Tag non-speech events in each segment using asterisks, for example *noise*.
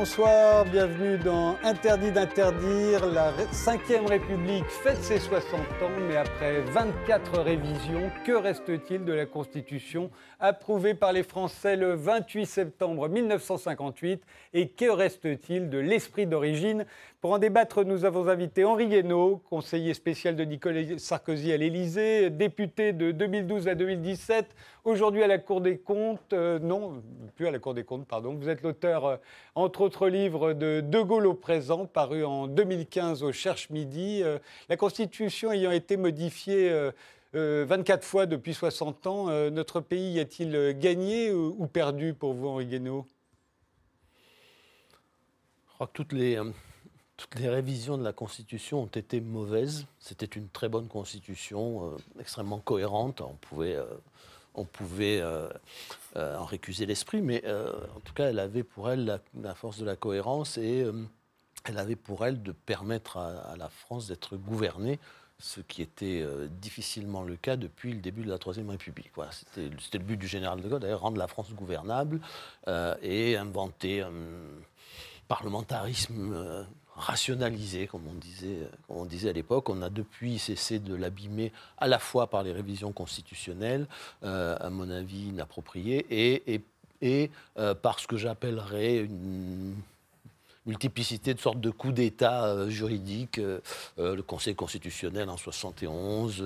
bonsoir, bienvenue dans Interdit d'interdire. La 5ème République fête ses 60 ans, mais après 24 révisions, que reste-t-il de la Constitution approuvée par les Français le 28 septembre 1958 et que reste-t-il de l'esprit d'origine? Pour en débattre, nous avons invité Henri Guénaud, conseiller spécial de Nicolas Sarkozy à l'Élysée, député de 2012 à 2017, aujourd'hui à la Cour des comptes, euh, non, plus à la Cour des comptes, pardon. Vous êtes l'auteur, euh, entre autres livres, de De Gaulle au présent, paru en 2015 au Cherche Midi. Euh, la Constitution ayant été modifiée 24 fois depuis 60 ans, notre pays a-t-il gagné ou, perdu pour vous, Henri Guénaud? Je crois que toutes les toutes les révisions de la Constitution ont été mauvaises. C'était une très bonne Constitution, euh, extrêmement cohérente. On pouvait, euh, on pouvait euh, en récuser l'esprit, mais en tout cas, elle avait pour elle la, force de la cohérence et elle avait pour elle de permettre à, la France d'être gouvernée ce qui était difficilement le cas depuis le début de la Troisième République. Voilà, c'était, le but du général de Gaulle, d'ailleurs, rendre la France gouvernable et inventer un parlementarisme rationalisé, comme on disait, on disait à l'époque. On a depuis cessé de l'abîmer à la fois par les révisions constitutionnelles, euh, à mon avis inappropriées, et, et, euh, par ce que j'appellerais une multiplicité de sortes de coups d'État euh, juridiques, le Conseil constitutionnel en 71,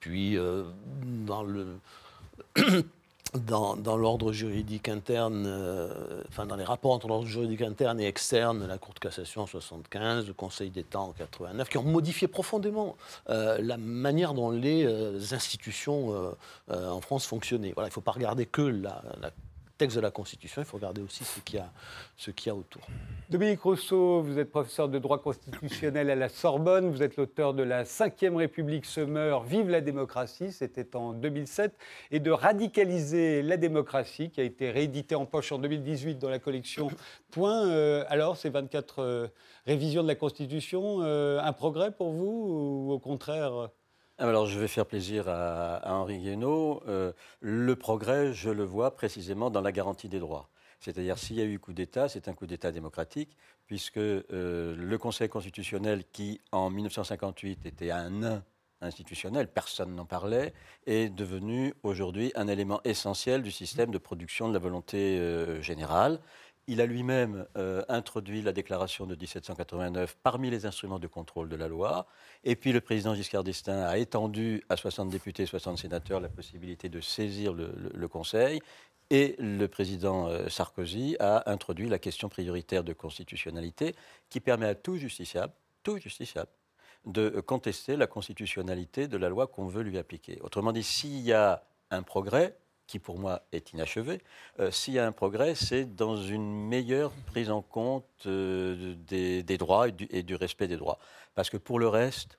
puis dans le *clears throat* dans, l'ordre juridique interne, euh, enfin dans les rapports entre l'ordre juridique interne et externe, la Cour de cassation en 75, le Conseil d'État en 89, qui ont modifié profondément euh, la manière dont les euh, institutions en France fonctionnaient. Voilà, il ne faut pas regarder que la, la texte de la Constitution, il faut regarder aussi ce qu'il y a, y a autour. Dominique Rousseau, vous êtes professeur de droit constitutionnel à la Sorbonne, vous êtes l'auteur de La Ve République se meurt, vive la démocratie, c'était en 2007, et de Radicaliser la démocratie, qui a été réédité en poche en 2018 dans la collection Point. Euh, alors, ces 24 euh, révisions de la Constitution, euh, un progrès pour vous ou au contraire alors, je vais faire plaisir à, Henri Guénaud. Euh, le progrès, je le vois précisément dans la garantie des droits. C'est-à-dire, s'il y a eu coup d'État, c'est un coup d'État démocratique, puisque euh, le Conseil constitutionnel, qui en 1958 était un nain institutionnel, personne n'en parlait, est devenu aujourd'hui un élément essentiel du système de production de la volonté euh, générale. Il a lui-même euh, introduit la déclaration de 1789 parmi les instruments de contrôle de la loi. Et puis le président Giscard d'Estaing a étendu à 60 députés, 60 sénateurs la possibilité de saisir le, Conseil. Et le président euh, Sarkozy a introduit la question prioritaire de constitutionnalité qui permet à tout justiciable, tout justiciable, de contester la constitutionnalité de la loi qu'on veut lui appliquer. Autrement dit, s'il y a un progrès, qui pour moi est inachevé, euh, s'il y a un progrès, c'est dans une meilleure prise en compte euh, des, droits et du, respect des droits. Parce que pour le reste,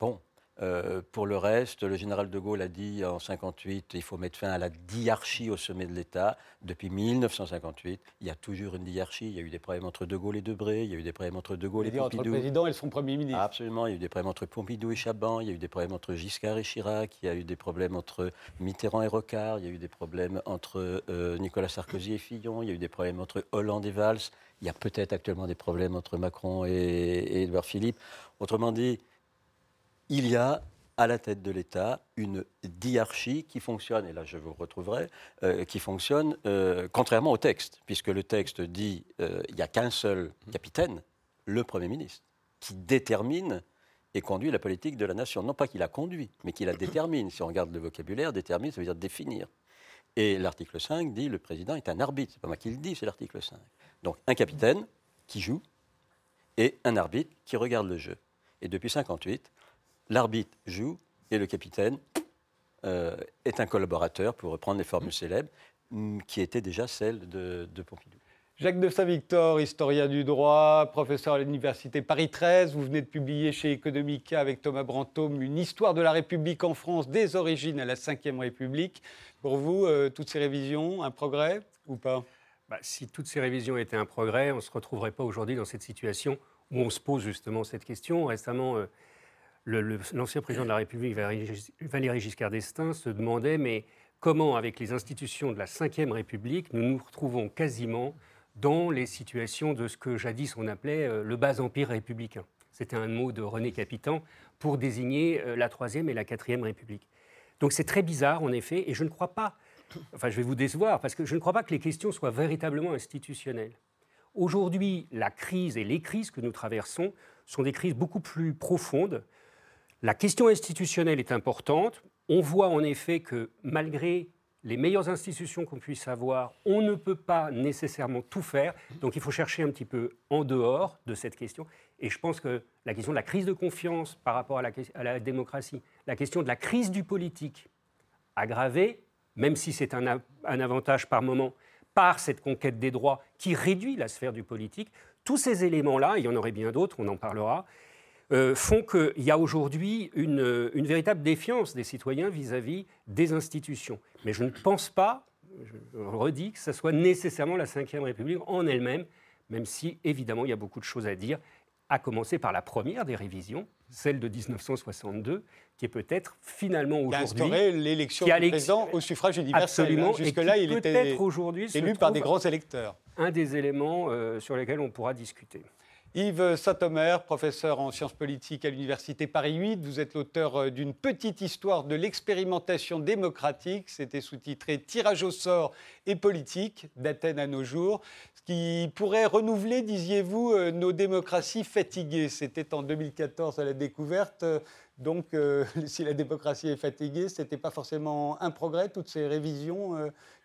bon, euh, pour le reste, le général de Gaulle a dit en 58 il faut mettre fin à la diarchie au sommet de l'État. Depuis 1958, il y a toujours une diarchie. Il y a eu des problèmes entre de Gaulle et Debré, il y a eu des problèmes entre de Gaulle et Pompidou. Entre le président et son premier ministre. Absolument, il y a eu des problèmes entre Pompidou et Chaban, il y a eu des problèmes entre Giscard et Chirac, il y a eu des problèmes entre Mitterrand et Rocard, il y a eu des problèmes entre euh, Nicolas Sarkozy et Fillon, il y a eu des problèmes entre Hollande et Valls. Il y a peut-être actuellement des problèmes entre Macron et, et Edouard Philippe. Autrement dit, il y a à la tête de l'État une diarchie qui fonctionne, et là je vous retrouverai, euh, qui fonctionne euh, contrairement au texte, puisque le texte dit euh, il n'y a qu'un seul capitaine, le Premier ministre, qui détermine et conduit la politique de la nation. Non pas qu'il la conduit, mais qu'il la détermine. Si on regarde le vocabulaire, détermine, ça veut dire définir. Et l'article 5 dit le président est un arbitre. C'est pas moi qui le dis, c'est l'article 5. Donc un capitaine qui joue et un arbitre qui regarde le jeu. Et depuis 58, l'arbitre joue et le capitaine euh, est un collaborateur, pour reprendre les formules célèbres, mm, qui étaient déjà celles de, Pompidou. Jacques de Saint-Victor, historien du droit, professeur à l'université Paris 13, vous venez de publier chez Economica avec Thomas Brantôme une histoire de la République en France des origines à la Ve République. Pour vous, euh, toutes ces révisions, un progrès ou pas? Bah, Si toutes ces révisions étaient un progrès, on ne se retrouverait pas aujourd'hui dans cette situation où on se pose justement cette question. Récemment, euh, l'ancien président de la République, Valéry Giscard d'Estaing, se demandait mais comment, avec les institutions de la Ve République, nous nous retrouvons quasiment dans les situations de ce que jadis on appelait euh, le bas empire républicain. C'était un mot de René Capitan pour désigner euh, la Troisième et la Quatrième République. Donc c'est très bizarre, en effet, et je ne crois pas, enfin je vais vous décevoir, parce que je ne crois pas que les questions soient véritablement institutionnelles. Aujourd'hui, la crise et les crises que nous traversons sont des crises beaucoup plus profondes. La question institutionnelle est importante. On voit en effet que malgré les meilleures institutions qu'on puisse avoir, on ne peut pas nécessairement tout faire. Donc il faut chercher un petit peu en dehors de cette question. Et je pense que la question de la crise de confiance par rapport à la, démocratie, la question de la crise du politique aggravée, même si c'est un, avantage par moment, par cette conquête des droits qui réduit la sphère du politique, tous ces éléments-là, il y en aurait bien d'autres, on en parlera, euh, font qu'il y a aujourd'hui une, véritable défiance des citoyens vis-à-vis des institutions. Mais je ne pense pas, je redis, que ce soit nécessairement la Ve République en elle-même, même si évidemment il y a beaucoup de choses à dire, à commencer par la première des révisions, celle de 1962, qui est peut-être finalement aujourd'hui... Qui a l'élection du président au suffrage universel. Absolument. Jusque-là, il était élu par des grands électeurs. Un des éléments euh, sur lesquels on pourra discuter. Yves Saint-Omer, professeur en sciences politiques à l'Université Paris 8, vous êtes l'auteur euh, d'une petite histoire de l'expérimentation démocratique. C'était sous-titré Tirage au sort et politique d'Athènes à nos jours, ce qui pourrait renouveler, disiez-vous, euh, nos démocraties fatiguées. C'était en 2014 à la découverte. Donc, euh, *laughs* si la démocratie est fatiguée, ce n'était pas forcément un progrès, toutes ces révisions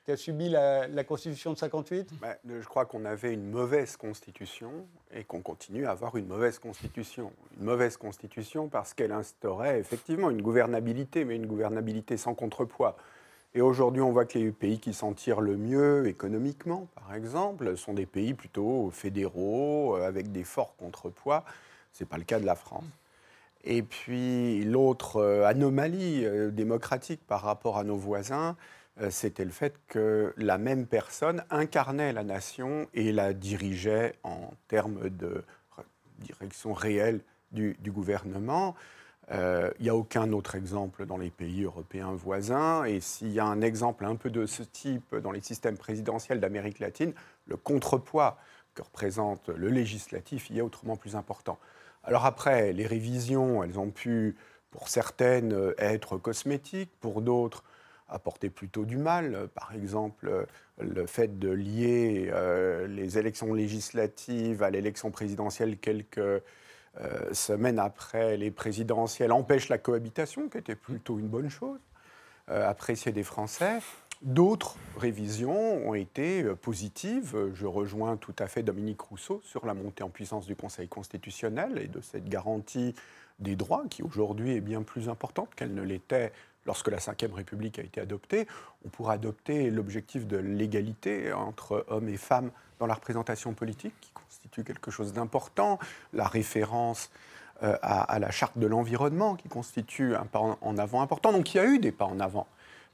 qu'a subi la, Constitution de 58 bah, Je crois qu'on avait une mauvaise Constitution et qu'on continue à avoir une mauvaise Constitution. Une mauvaise Constitution parce qu'elle instaurait effectivement une gouvernabilité, mais une gouvernabilité sans contrepoids. Et aujourd'hui, on voit que les pays qui s'en tirent le mieux économiquement, par exemple, sont des pays plutôt fédéraux, euh, avec des forts contrepoids. Ce n'est pas le cas de la France. Et puis l'autre euh, anomalie euh, démocratique par rapport à nos voisins, c'était le fait que la même personne incarnait la nation et la dirigeait en termes de direction réelle du, gouvernement. Euh, il n'y a aucun autre exemple dans les pays européens voisins. Et s'il y a un exemple un peu de ce type dans les systèmes présidentiels d'Amérique latine, le contrepoids que représente le législatif y est autrement plus important. Alors après, les révisions, elles ont pu, pour certaines, être cosmétiques, pour d'autres, apporter plutôt du mal. Par exemple, le fait de lier euh, les élections législatives à l'élection présidentielle quelques euh, semaines après les présidentielles empêche la cohabitation, qui était plutôt une bonne chose, euh, appréciée des Français. D'autres révisions ont été positives. Je rejoins tout à fait Dominique Rousseau sur la montée en puissance du Conseil constitutionnel et de cette garantie des droits qui aujourd'hui est bien plus importante qu'elle ne l'était lorsque la Ve République a été adoptée, on pourra adopter l'objectif de l'égalité entre hommes et femmes dans la représentation politique, qui constitue quelque chose d'important, la référence euh, à, la charte de l'environnement, qui constitue un pas en avant important. Donc il y a eu des pas en avant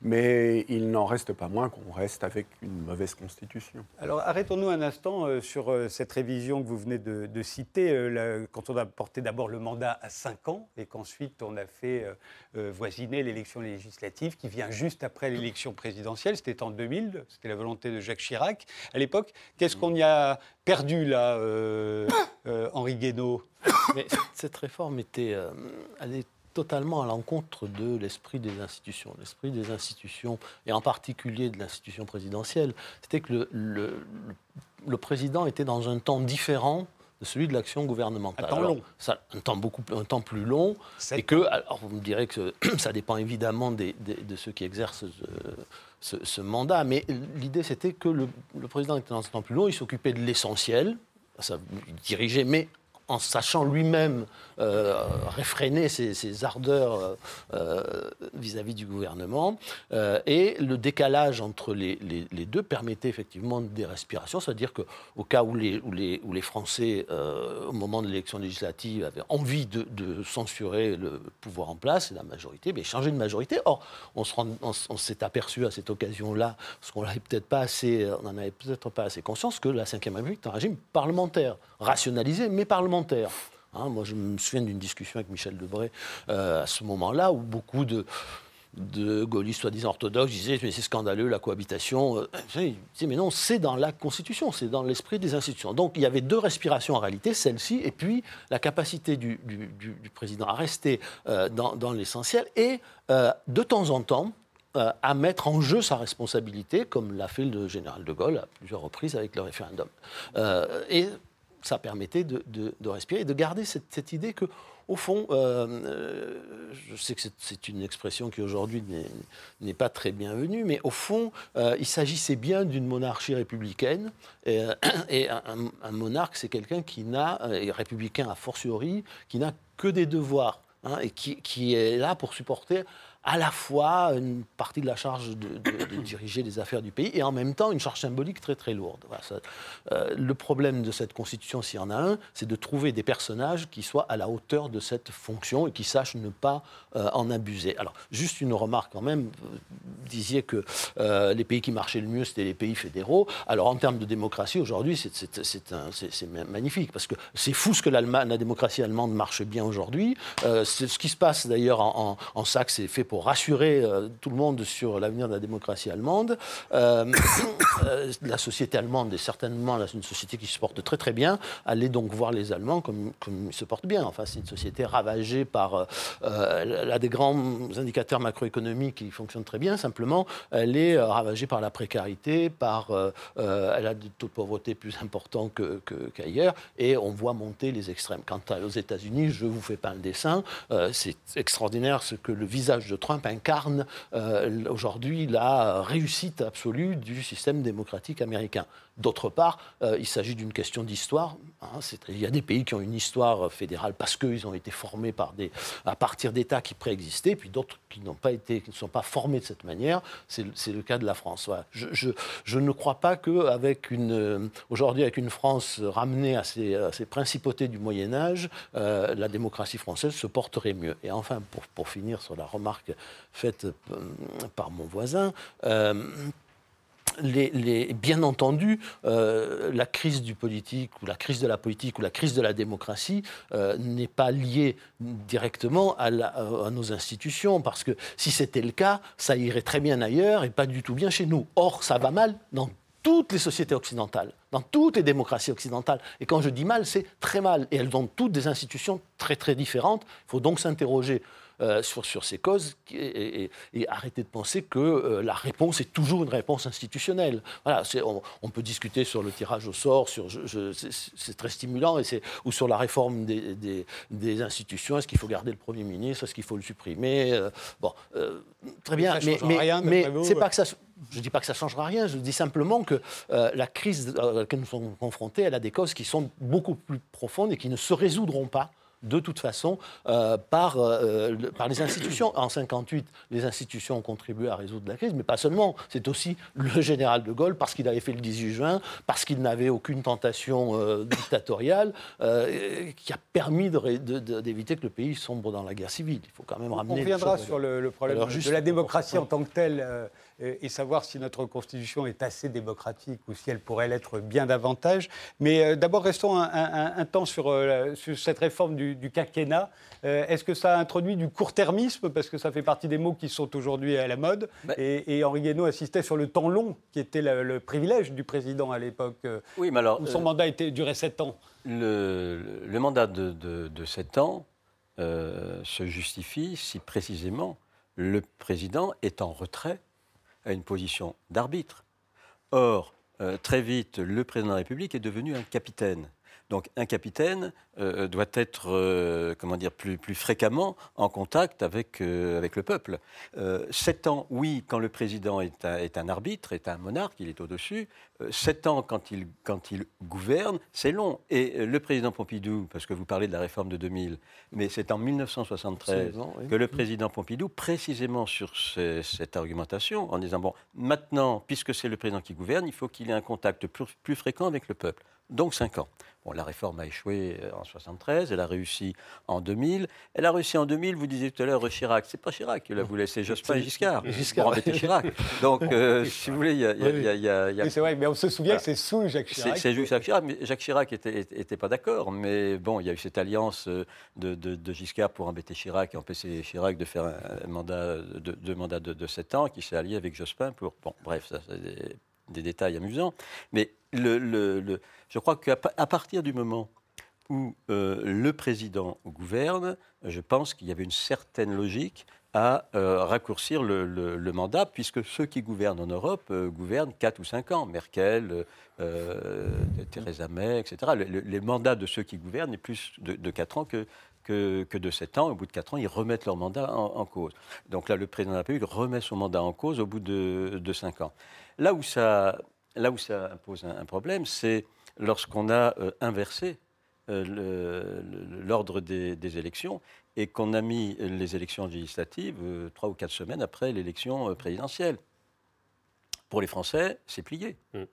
mais il n'en reste pas moins qu'on reste avec une mauvaise constitution. Alors arrêtons-nous un instant euh, sur euh, cette révision que vous venez de, citer, euh, quand on a porté d'abord le mandat à 5 ans et qu'ensuite on a fait voisiner l'élection législative qui vient juste après l'élection présidentielle, c'était en 2000, c'était la volonté de Jacques Chirac. À l'époque, qu'est-ce qu'on y a perdu là, Henri Guénaud? Cette réforme était, totalement à l'encontre de l'esprit des institutions. L'esprit des institutions, et en particulier de l'institution présidentielle, c'était que le, le, président était dans un temps différent de celui de l'action gouvernementale. Un temps long. Ça, un temps beaucoup un temps plus long. Et que, alors vous me direz que *coughs* ça dépend évidemment des, de ceux qui exercent ce, ce, mandat, mais l'idée c'était que le, le, président était dans un temps plus long, il s'occupait de l'essentiel, ça dirigeait, mais en sachant lui-même euh, réfréner ses, ardeurs euh, euh, vis-à-vis du gouvernement. et le décalage entre les, deux permettait effectivement des respirations, c'est-à-dire qu'au cas où les, Français, au moment de l'élection législative, avaient envie de, censurer le pouvoir en place, la majorité, mais changer de majorité. Or, on, s'est aperçu à cette occasion-là, parce qu'on n'en assez, on avait peut-être pas assez conscience, que la Ve République est un régime parlementaire, rationalisé, mais parlementaire. Hein, moi, je me souviens d'une discussion avec Michel Debré euh, à ce moment-là où beaucoup de, gaullistes soi-disant orthodoxes disaient mais c'est scandaleux la cohabitation. Euh, mais non, c'est dans la Constitution, c'est dans l'esprit des institutions. Donc il y avait deux respirations en réalité, celle-ci et puis la capacité du, président à rester euh, dans, l'essentiel et euh, de temps en temps à mettre en jeu sa responsabilité, comme l'a fait le général de Gaulle à plusieurs reprises avec le référendum. et ça permettait de, respirer et de garder cette, idée que au fond, euh, euh, je sais que c'est une expression qui aujourd'hui n'est pas très bienvenue, mais au fond, euh, il s'agissait bien d'une monarchie républicaine. Et, un, monarque, c'est quelqu'un qui n'a, républicain a fortiori, qui n'a que des devoirs, hein, et qui, est là pour supporter à la fois une partie de la charge de, *coughs* diriger les affaires du pays et en même temps une charge symbolique très très lourde. Euh, le problème de cette constitution, s'il y en a un, c'est de trouver des personnages qui soient à la hauteur de cette fonction et qui sachent ne pas euh, en abuser. Alors, juste une remarque quand même, vous disiez que euh, les pays qui marchaient le mieux, c'était les pays fédéraux. Alors, en termes de démocratie, aujourd'hui, c'est magnifique parce que c'est fou ce que la démocratie allemande marche bien aujourd'hui. ce qui se passe d'ailleurs en, en, en Saxe, c'est fait pour rassurer euh, tout le monde sur l'avenir de la démocratie allemande. Euh, *coughs* euh, la société allemande est certainement une société qui se porte très très bien. Allez donc voir les Allemands comme, ils se portent bien. Enfin, c'est une société ravagée par... a des grands indicateurs macroéconomiques qui fonctionnent très bien. Simplement, elle est ravagée par la précarité, par... elle a des taux de pauvreté plus importants qu'ailleurs. Et on voit monter les extrêmes. Quant aux États-Unis, je ne vous fais pas un dessin. c'est extraordinaire ce que le visage de Trump incarne euh, aujourd'hui la réussite absolue du système démocratique américain. D'autre part, euh, il s'agit d'une question d'histoire. Hein, il y a des pays qui ont une histoire fédérale parce qu'ils ont été formés à partir d'États qui préexistaient, puis d'autres qui qui ne sont pas formés de cette manière. C'est le cas de la France. Je, ne crois pas une, euh, avec une France ramenée à ses, principautés du Moyen Âge, euh, la démocratie française se porterait mieux. Et enfin, pour finir sur la remarque faite par mon voisin bien entendu, euh, la crise du politique ou la crise de la politique ou la crise de la démocratie euh, n'est pas liée directement à, nos institutions, parce que si c'était le cas, ça irait très bien ailleurs et pas du tout bien chez nous. Or, ça va mal dans toutes les sociétés occidentales, dans toutes les démocraties occidentales. Et quand je dis mal, c'est très mal. Et elles ont toutes des institutions très très différentes. Il faut donc s'interroger euh, sur, sur, ces causes et, arrêter de penser que euh, la réponse est toujours une réponse institutionnelle. Voilà, on, on, peut discuter sur le tirage au sort, sur, c'est très stimulant, et ou sur la réforme des, des, institutions. Est-ce qu'il faut garder le Premier ministre Est-ce qu'il faut le supprimer euh, Bon, très bien, mais, mais, c'est pas que ça. Je ne dis pas que ça ne changera rien, je dis simplement que la crise à laquelle nous sommes confrontés, elle a des causes qui sont beaucoup plus profondes et qui ne se résoudront pas de toute façon euh, par, euh, par les institutions. En 58, les institutions ont contribué à résoudre la crise, mais pas seulement. C'est aussi le général de Gaulle, parce qu'il avait fait le 18 juin, parce qu'il n'avait aucune tentation euh, dictatoriale, qui a permis d'éviter que le pays sombre dans la guerre civile. Il faut quand même ramener. On reviendra sur le, problème de la démocratie en tant que telle et savoir si notre Constitution est assez démocratique ou si elle pourrait l'être bien davantage. Mais d'abord, restons un, temps sur, sur, cette réforme du, du, quinquennat. Euh, est-ce que ça a introduit du court-termisme? Parce que ça fait partie des mots qui sont aujourd'hui à la mode. Bah et, Henri Guénaud insistait sur le temps long, qui était le, privilège du président à l'époque, euh, oui, mais alors, où son euh, mandat était, durait sept ans. Le, mandat de, de, sept ans se justifie si précisément le président est en retrait à une position d'arbitre. Or, très vite, le président de la République est devenu un capitaine. Donc un capitaine euh, doit être euh, comment dire, plus, plus, fréquemment en contact avec, euh, avec le peuple. sept ans, oui, quand le président est un, est un arbitre, est un monarque, il est au-dessus. sept ans, quand il, quand il gouverne, c'est long. Et le président Pompidou, parce que vous parlez de la réforme de 2000, mais c'est en 1973 que le président Pompidou, précisément sur cette argumentation, en disant, bon, maintenant, puisque c'est le président qui gouverne, il faut qu'il ait un contact plus, plus fréquent avec le peuple. Donc 5 ans. Bon, la réforme a échoué euh, en 73, elle a réussi en 2000. Elle a réussi en 2000, vous disiez tout à l'heure Chirac. C'est pas Chirac qui l'a voulu, c'est Jospin et Giscard. Giscard. Pour Chirac. Donc, euh, si vous voulez, il y a. a- y a- a- Oui, c'est vrai, mais on se souvient Voilà. que c'est sous Jacques Chirac. c'est Jacques Chirac, mais Jacques Chirac était, pas d'accord. Mais bon, il y a eu cette alliance euh, de, de- de Giscard pour embêter Chirac et empêcher Chirac de faire un, un mandat de, deux mandats de, de 7 ans, qui s'est allié avec Jospin pour. Bon, bref, ça, c'est des, des détails amusants. Mais le, le- le- je crois qu'à partir du moment où euh, le président gouverne, je pense qu'il y avait une certaine logique à euh, raccourcir le, mandat, puisque ceux qui gouvernent en Europe euh, gouvernent 4 ou 5 ans. Merkel, Theresa May, etc. Le- le- les mandats de ceux qui gouvernent est plus de, de 4 ans que, que, de 7 ans. Au bout de 4 ans, ils remettent leur mandat en, cause. Donc là, le président de la République remet son mandat en cause au bout de, de 5 ans. Là où ça, là où ça pose un, un problème, c'est lorsqu'on a euh, inversé euh, l'ordre des, des élections et qu'on a mis les élections législatives euh, trois ou quatre semaines après l'élection présidentielle. Pour les Français, c'est plié. Mm.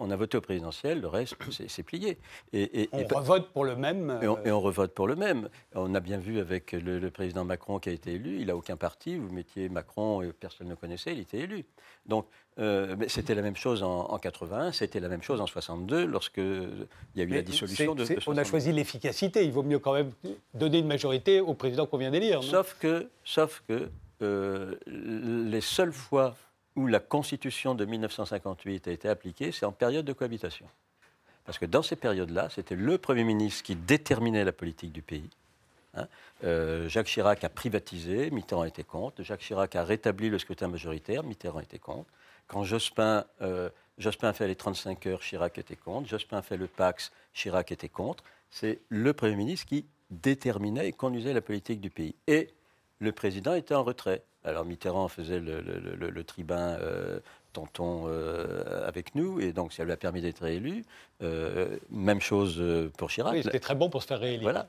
On a voté au présidentiel, le reste, *clears throat* c'est plié. Et, et- On et revote pour le même. et on, euh, et on revote pour le même. On a bien vu avec le, le président Macron qui a été élu, il n'a aucun parti. Vous mettiez Macron, et personne ne le connaissait, il était élu. Donc, euh, c'était la même chose en, en 81, c'était la même chose en 62, lorsque il y a eu mais la dissolution de, de On a 62. choisi l'efficacité. Il vaut mieux quand même donner une majorité au président qu'on vient d'élire. Sauf que, sauf que euh, les seules fois où la Constitution de 1958 a été appliquée, c'est en période de cohabitation. Parce que dans ces périodes-là, c'était le Premier ministre qui déterminait la politique du pays. hein. Euh, Jacques Chirac a privatisé, Mitterrand était contre. Jacques Chirac a rétabli le scrutin majoritaire, Mitterrand était contre. Quand Jospin, euh, Jospin fait les 35 heures, Chirac était contre. Jospin fait le Pax, Chirac était contre. C'est le Premier ministre qui déterminait et conduisait la politique du pays. Et le président était en retrait. Alors Mitterrand faisait le, le- le- le tribun euh, tonton euh, avec nous, et donc ça lui a permis d'être réélu. Euh, même chose pour Chirac. Oui, c'était très bon pour se faire réélire. Voilà,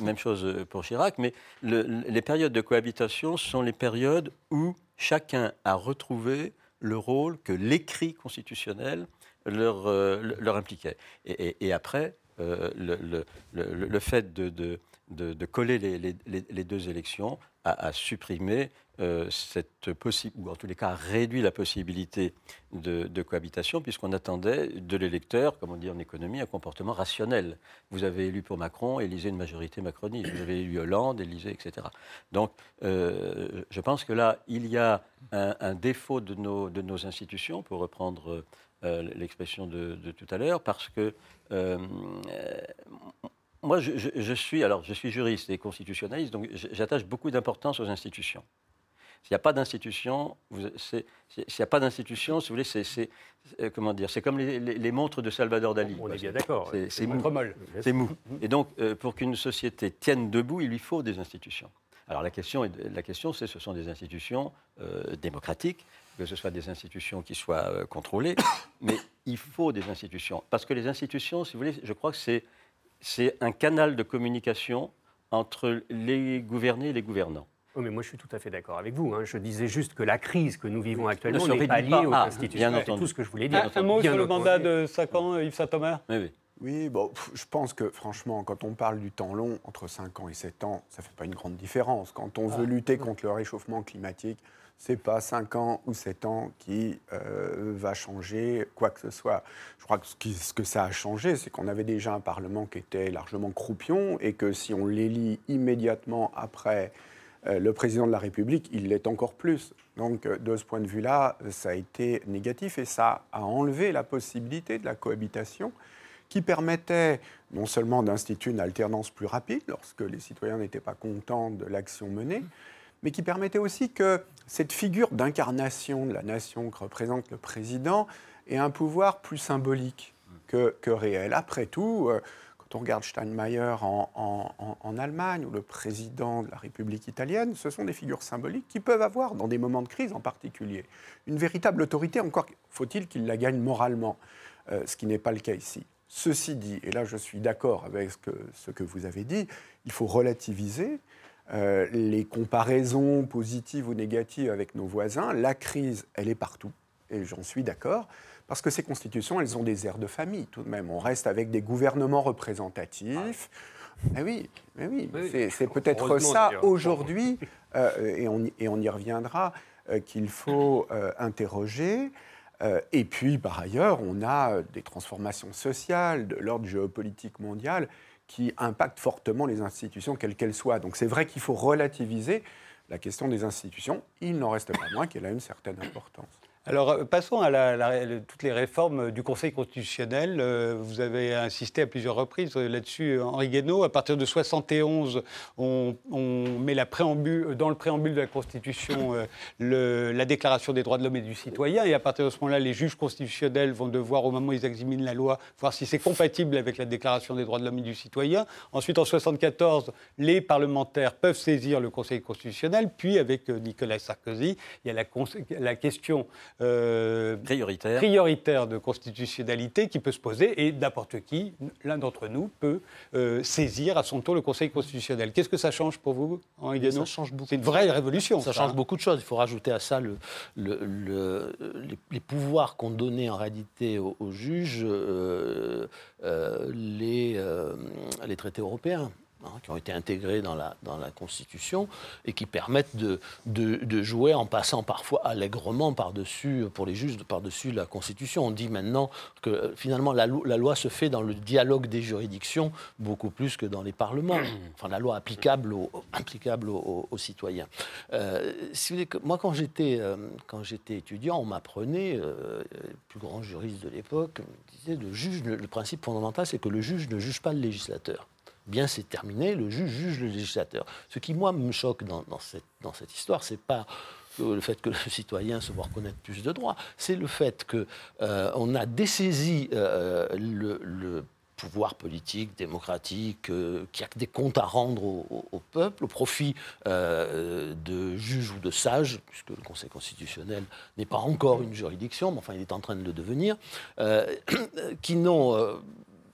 même chose pour Chirac, mais le- le- les périodes de cohabitation sont les périodes où chacun a retrouvé le rôle que l'écrit constitutionnel leur, le- leur impliquait. Et, et- et après, le, fait de, de- de- coller les, deux élections a, a supprimé euh, cette possibilité, ou en tous les cas a réduit la possibilité de, cohabitation, puisqu'on attendait de l'électeur, comme on dit en économie, un comportement rationnel. Vous avez élu pour Macron, élisez une majorité macroniste. Vous avez élu Hollande, élisez, etc. Donc, euh, je pense que là, il y a un, défaut de nos, de nos institutions, pour reprendre euh, l'expression de, tout à l'heure, parce que moi, je, je- je suis, alors, je suis juriste et constitutionnaliste, donc j'attache beaucoup d'importance aux institutions. S'il n'y a pas d'institution, s'il n'y a pas d'institution, si vous voulez, c'est, euh, comment dire, c'est comme les, les- les montres de Salvador Dali. On est bien d'accord. C'est, mou. C'est mou. Et donc, euh, pour qu'une société tienne debout, il lui faut des institutions. Alors la question, est- la question c'est ce sont des institutions euh, démocratiques, que ce soit des institutions qui soient euh, contrôlées, *coughs* mais il faut des institutions. Parce que les institutions, si vous voulez, je crois que c'est, c'est un canal de communication entre les gouvernés et les gouvernants. Oh, mais moi, je suis tout à fait d'accord avec vous. hein. Je disais juste que la crise que nous vivons actuellement n'est pas liée pas aux à- institutions. C'est tout ce que je voulais dire. Un, un mot Bien sur le entendu. mandat de 5 ans, Yves Saint-Thomas? Oui, oui. Oui, bon, je pense que franchement, quand on parle du temps long, entre 5 ans et 7 ans, ça ne fait pas une grande différence. Quand on veut lutter contre le réchauffement climatique, ce n'est pas 5 ans ou 7 ans qui euh, va changer quoi que ce soit. Je crois que ce que ça a changé, c'est qu'on avait déjà un Parlement qui était largement croupion et que si on l'élit immédiatement après euh, le président de la République, il l'est encore plus. Donc, euh, de ce point de vue-là, ça a été négatif et ça a enlevé la possibilité de la cohabitation qui permettait non seulement d'instituer une alternance plus rapide lorsque les citoyens n'étaient pas contents de l'action menée, mais qui permettait aussi que cette figure d'incarnation de la nation que représente le président ait un pouvoir plus symbolique que, réel. Après tout, euh, quand on regarde Steinmeier en, Allemagne ou le président de la République italienne, ce sont des figures symboliques qui peuvent avoir, dans des moments de crise en particulier, une véritable autorité, encore faut-il qu'ils la gagnent moralement, euh, ce qui n'est pas le cas ici. Ceci dit, et là je suis d'accord avec ce que vous avez dit, il faut relativiser euh, les comparaisons positives ou négatives avec nos voisins. La crise, elle est partout. et j'en suis d'accord, parce que ces constitutions, elles ont des airs de famille tout de même. On reste avec des gouvernements représentatifs. Eh oui, eh oui, c'est peut-être ça aujourd'hui, euh, et, on, et, on, y reviendra, euh, qu'il faut euh, interroger. et puis, par ailleurs, on a des transformations sociales de l'ordre géopolitique mondial qui impactent fortement les institutions, quelles qu'elles soient. Donc c'est vrai qu'il faut relativiser la question des institutions. Il n'en reste pas moins qu'elle a une certaine importance. Alors, euh, passons à toutes les réformes du Conseil constitutionnel. Euh, vous avez insisté à plusieurs reprises là-dessus, Henri Guénaud. À partir de 71, on, met la préambule, dans le préambule de la Constitution euh, la Déclaration des droits de l'homme et du citoyen. Et à partir de ce moment-là, les juges constitutionnels vont devoir, au moment où ils examinent la loi, voir si c'est compatible avec la Déclaration des droits de l'homme et du citoyen. Ensuite, en 74, les parlementaires peuvent saisir le Conseil constitutionnel. Puis, avec Nicolas Sarkozy, il y a la question euh, prioritaire. prioritaire de constitutionnalité qui peut se poser et n'importe qui, l'un d'entre nous, peut euh, saisir à son tour le Conseil constitutionnel. Qu'est-ce que ça change pour vous, Henri Ça change beaucoup. C'est une vraie révolution. Ça, change beaucoup de choses. Il faut rajouter à ça le, le, les, pouvoirs qu'on donnait en réalité aux, juges, euh, les, les traités européens. Hein, qui ont été intégrés dans la, dans la Constitution et qui permettent de, de, jouer en passant parfois allègrement par-dessus, pour les juges, par-dessus la Constitution. On dit maintenant que euh, finalement la, la, loi se fait dans le dialogue des juridictions beaucoup plus que dans les parlements. *clears throat* Enfin, la loi applicable aux, applicable aux, citoyens. Euh, si vous voulez, moi, quand j'étais, euh, quand j'étais étudiant, on m'apprenait, le plus grand juriste de l'époque, disait le juge, le principe fondamental, c'est que le juge ne juge pas le législateur bien c'est terminé, le juge juge le législateur. Ce qui, moi, me choque dans, cette, dans cette histoire, c'est pas le fait que le *laughs* citoyen se voit reconnaître plus de droits, c'est le fait qu'on euh, a dessaisi euh, le, pouvoir politique, démocratique, euh, qui a des comptes à rendre au, peuple, au profit de juges ou de sages, puisque le Conseil constitutionnel n'est pas encore une juridiction, mais enfin il est en train de le devenir, *clears throat* qui n'ont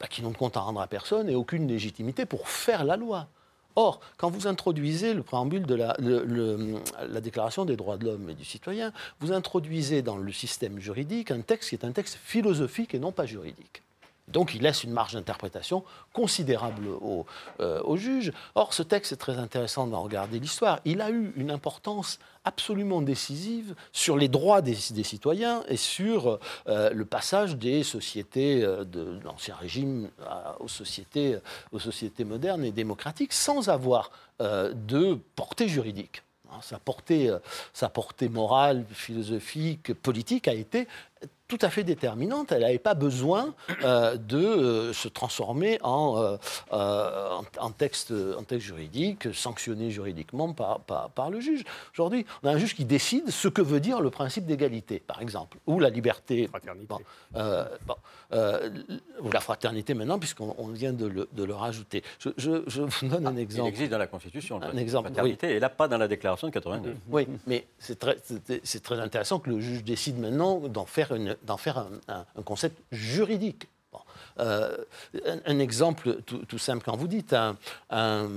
bah, qui n'ont de compte à rendre à personne et aucune légitimité pour faire la loi. Or, quand vous introduisez le préambule de la, la Déclaration des droits de l'homme et du citoyen, vous introduisez dans le système juridique un texte qui est un texte philosophique et non pas juridique. Donc il laisse une marge d'interprétation considérable aux, euh, juges. Or, ce texte est très intéressant d'en regarder l'histoire. Il a eu une importance absolument décisive sur les droits des, citoyens et sur euh, le passage des sociétés euh, de l'Ancien Régime aux, sociétés, aux sociétés modernes et démocratiques sans avoir de portée juridique. Sa portée, sa portée morale, philosophique, politique a été tout à fait déterminante. Elle n'avait pas besoin euh, de euh, se transformer en, euh, en, texte, en texte juridique, sanctionné juridiquement par, par, le juge. Aujourd'hui, on a un juge qui décide ce que veut dire le principe d'égalité, par exemple, ou la liberté. Fraternité. ou la fraternité maintenant, puisqu'on vient de le, de le rajouter. Je, vous donne un exemple. Il existe dans la Constitution, un exemple, fraternité, et là, pas dans la déclaration de 89. Oui, mais c'est très, très intéressant que le juge décide maintenant d'en faire une d'en faire un, concept juridique. Euh, un, exemple tout, simple, quand vous dites à un,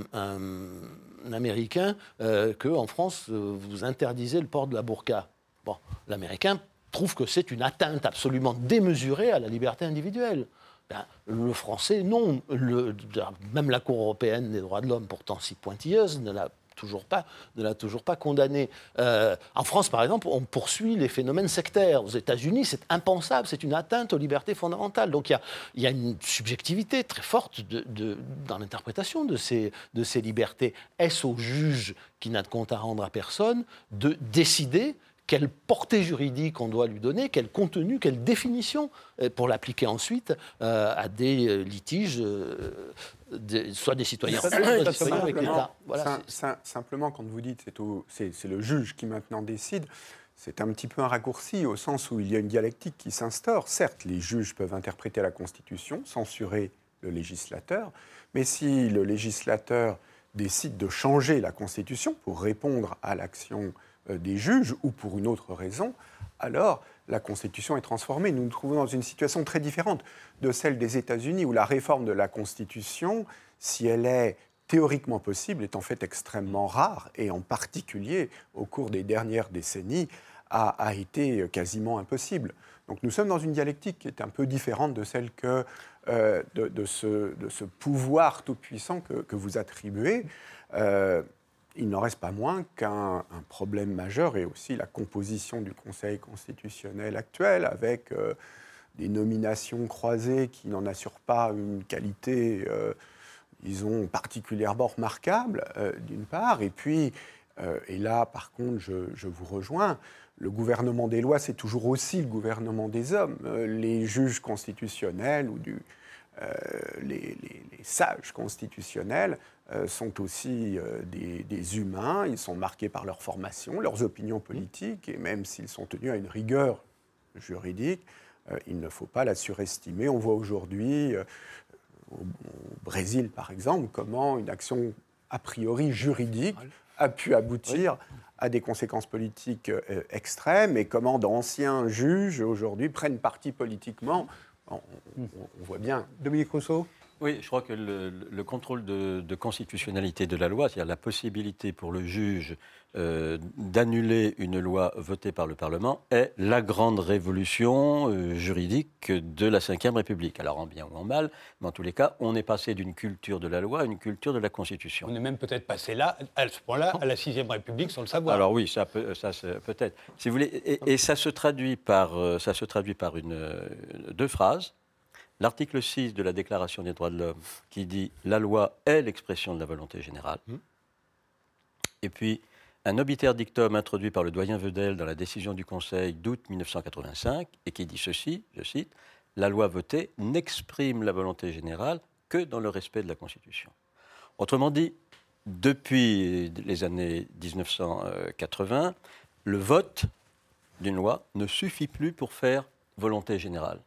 Américain euh, qu'en France, euh, vous interdisez le port de la burqa, bon, l'Américain trouve que c'est une atteinte absolument démesurée à la liberté individuelle. Ben, le français, non. Le, même la Cour européenne des droits de l'homme, pourtant si pointilleuse, ne l'a toujours pas, ne toujours pas condamné. Euh, en France, par exemple, on poursuit les phénomènes sectaires. Aux États-Unis, c'est impensable, c'est une atteinte aux libertés fondamentales. Donc il y a, une subjectivité très forte dans l'interprétation de ces libertés. Est-ce au juge qui n'a de compte à rendre à personne de décider quelle portée juridique on doit lui donner, quel contenu, quelle définition, euh, pour l'appliquer ensuite euh, à des litiges soit des citoyens, soit des citoyens avec l'État. simplement, quand vous dites c'est, c'est le juge qui maintenant décide, c'est un petit peu un raccourci au sens où il y a une dialectique qui s'instaure. Certes, les juges peuvent interpréter la Constitution, censurer le législateur, mais si le législateur décide de changer la Constitution pour répondre à l'action euh, des juges ou pour une autre raison, alors la Constitution est transformée. Nous nous trouvons dans une situation très différente de celle des États-Unis, où la réforme de la Constitution, si elle est théoriquement possible, est en fait extrêmement rare, et en particulier au cours des dernières décennies, a, été quasiment impossible. Donc nous sommes dans une dialectique qui est un peu différente de celle que, euh, de, ce, pouvoir tout-puissant que, vous attribuez. Euh, il n'en reste pas moins qu'un problème majeur est aussi la composition du Conseil constitutionnel actuel avec euh, des nominations croisées qui n'en assurent pas une qualité, disons, particulièrement remarquable, d'une part, et puis, et là, par contre, je, vous rejoins, le gouvernement des lois, c'est toujours aussi le gouvernement des hommes. Euh, les juges constitutionnels ou euh, les, sages constitutionnels euh, sont aussi des, humains, ils sont marqués par leur formation, leurs opinions politiques, et même s'ils sont tenus à une rigueur juridique, il ne faut pas la surestimer. On voit aujourd'hui, au, Brésil par exemple, comment une action a priori juridique a pu aboutir a des conséquences politiques euh, extrêmes et comment d'anciens juges aujourd'hui prennent parti politiquement. On, voit bien. Dominique Rousseau? Oui, je crois que le, contrôle de, de, constitutionnalité de la loi, c'est-à-dire la possibilité pour le juge euh, d'annuler une loi votée par le Parlement est la grande révolution euh, juridique de la Ve République. Alors en bien ou en mal, mais en tous les cas, on est passé d'une culture de la loi à une culture de la Constitution. On est même peut-être passé là, à ce point-là, à la Sixième République sans le savoir. Alors oui, ça peut, ça peut-être. Si vous voulez, et, ça se traduit par, euh, ça se traduit par une, deux phrases. L'article 6 de la Déclaration des droits de l'homme qui dit la loi est l'expression de la volonté générale. Mmh. Et puis un obitaire dictum introduit par le doyen Vedel dans la décision du Conseil d'août 1985 et qui dit ceci, je cite, La loi votée n'exprime la volonté générale que dans le respect de la Constitution. Autrement dit, depuis les années 1980, le vote d'une loi ne suffit plus pour faire volonté générale.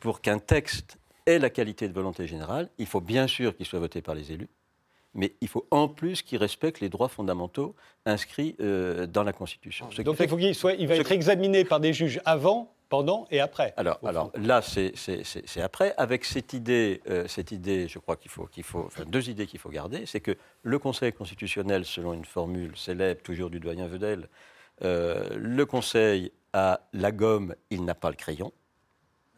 Pour qu'un texte ait la qualité de volonté générale, il faut bien sûr qu'il soit voté par les élus, mais il faut en plus qu'il respecte les droits fondamentaux inscrits euh, dans la Constitution. Donc il faut qu'il soit, il va être examiné par des juges avant, pendant et après. Alors, alors là, c'est après, avec cette idée, euh, cette idée, je crois qu'il faut, qu'il faut, enfin, deux idées qu'il faut garder, c'est que le Conseil constitutionnel, selon une formule célèbre toujours du doyen Vedel, euh, le Conseil a la gomme, il n'a pas le crayon.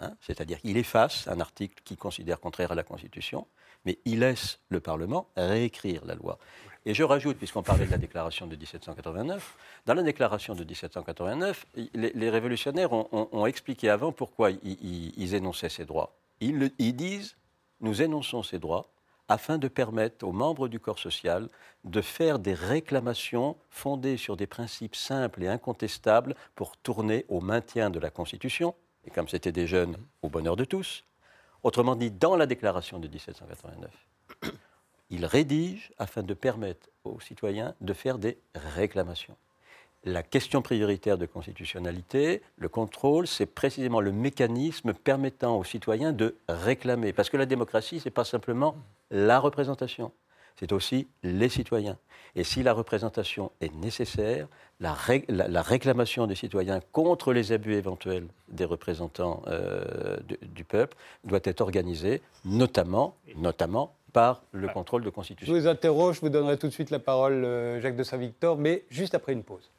Hein, c'est-à-dire qu'il efface un article qu'il considère contraire à la Constitution mais il laisse le Parlement réécrire la loi. Et je rajoute, puisqu'on parlait de la déclaration de 1789, dans la déclaration de 1789, les, révolutionnaires ont, expliqué avant pourquoi ils, énonçaient ces droits. Ils, ils disent, nous énonçons ces droits afin de permettre aux membres du corps social de faire des réclamations fondées sur des principes simples et incontestables pour tourner au maintien de la Constitution, et comme c'était des jeunes, au bonheur de tous, Autrement dit, dans la déclaration de 1789, *coughs* il rédige afin de permettre aux citoyens de faire des réclamations. La question prioritaire de constitutionnalité, le contrôle, c'est précisément le mécanisme permettant aux citoyens de réclamer. Parce que la démocratie, ce n'est pas simplement la représentation, c'est aussi les citoyens. Et si la représentation est nécessaire, la, réclamation des citoyens contre les abus éventuels des représentants euh, du, peuple doit être organisée, notamment, notamment par le contrôle de constitution. Je vous interroge, je vous donnerai tout de suite la parole, euh, Jacques de Saint-Victor, mais juste après une pause.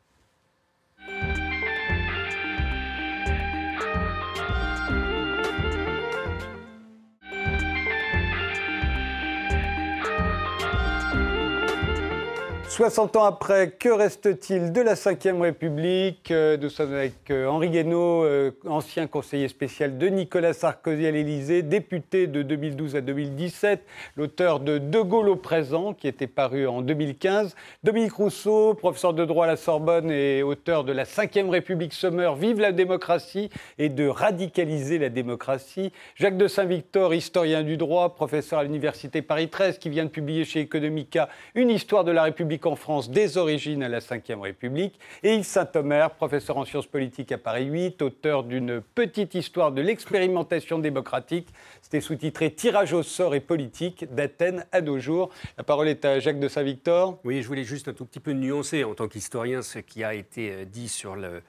60 ans après, que reste-t-il de la Ve République? Euh, Nous sommes avec euh, Henri Guénaud, euh, ancien conseiller spécial de Nicolas Sarkozy à l'Élysée, député de 2012 à 2017, l'auteur de De Gaulle au présent, qui était paru en 2015. Dominique Rousseau, professeur de droit à la Sorbonne et auteur de La Ve République Sommer, Vive la démocratie et de radicaliser la démocratie. Jacques de Saint-Victor, historien du droit, professeur à l'Université Paris 13, qui vient de publier chez Economica Une histoire de la République en France des origines à la Ve République, et Yves Saint-Omer, professeur en sciences politiques à Paris 8, auteur d'une petite histoire de l'expérimentation démocratique. C'était sous-titré Tirage au sort et politique d'Athènes à nos jours. La parole est à Jacques de Saint-Victor. Oui, je voulais juste un tout petit peu nuancer en tant qu'historien ce qui a été euh, dit sur le,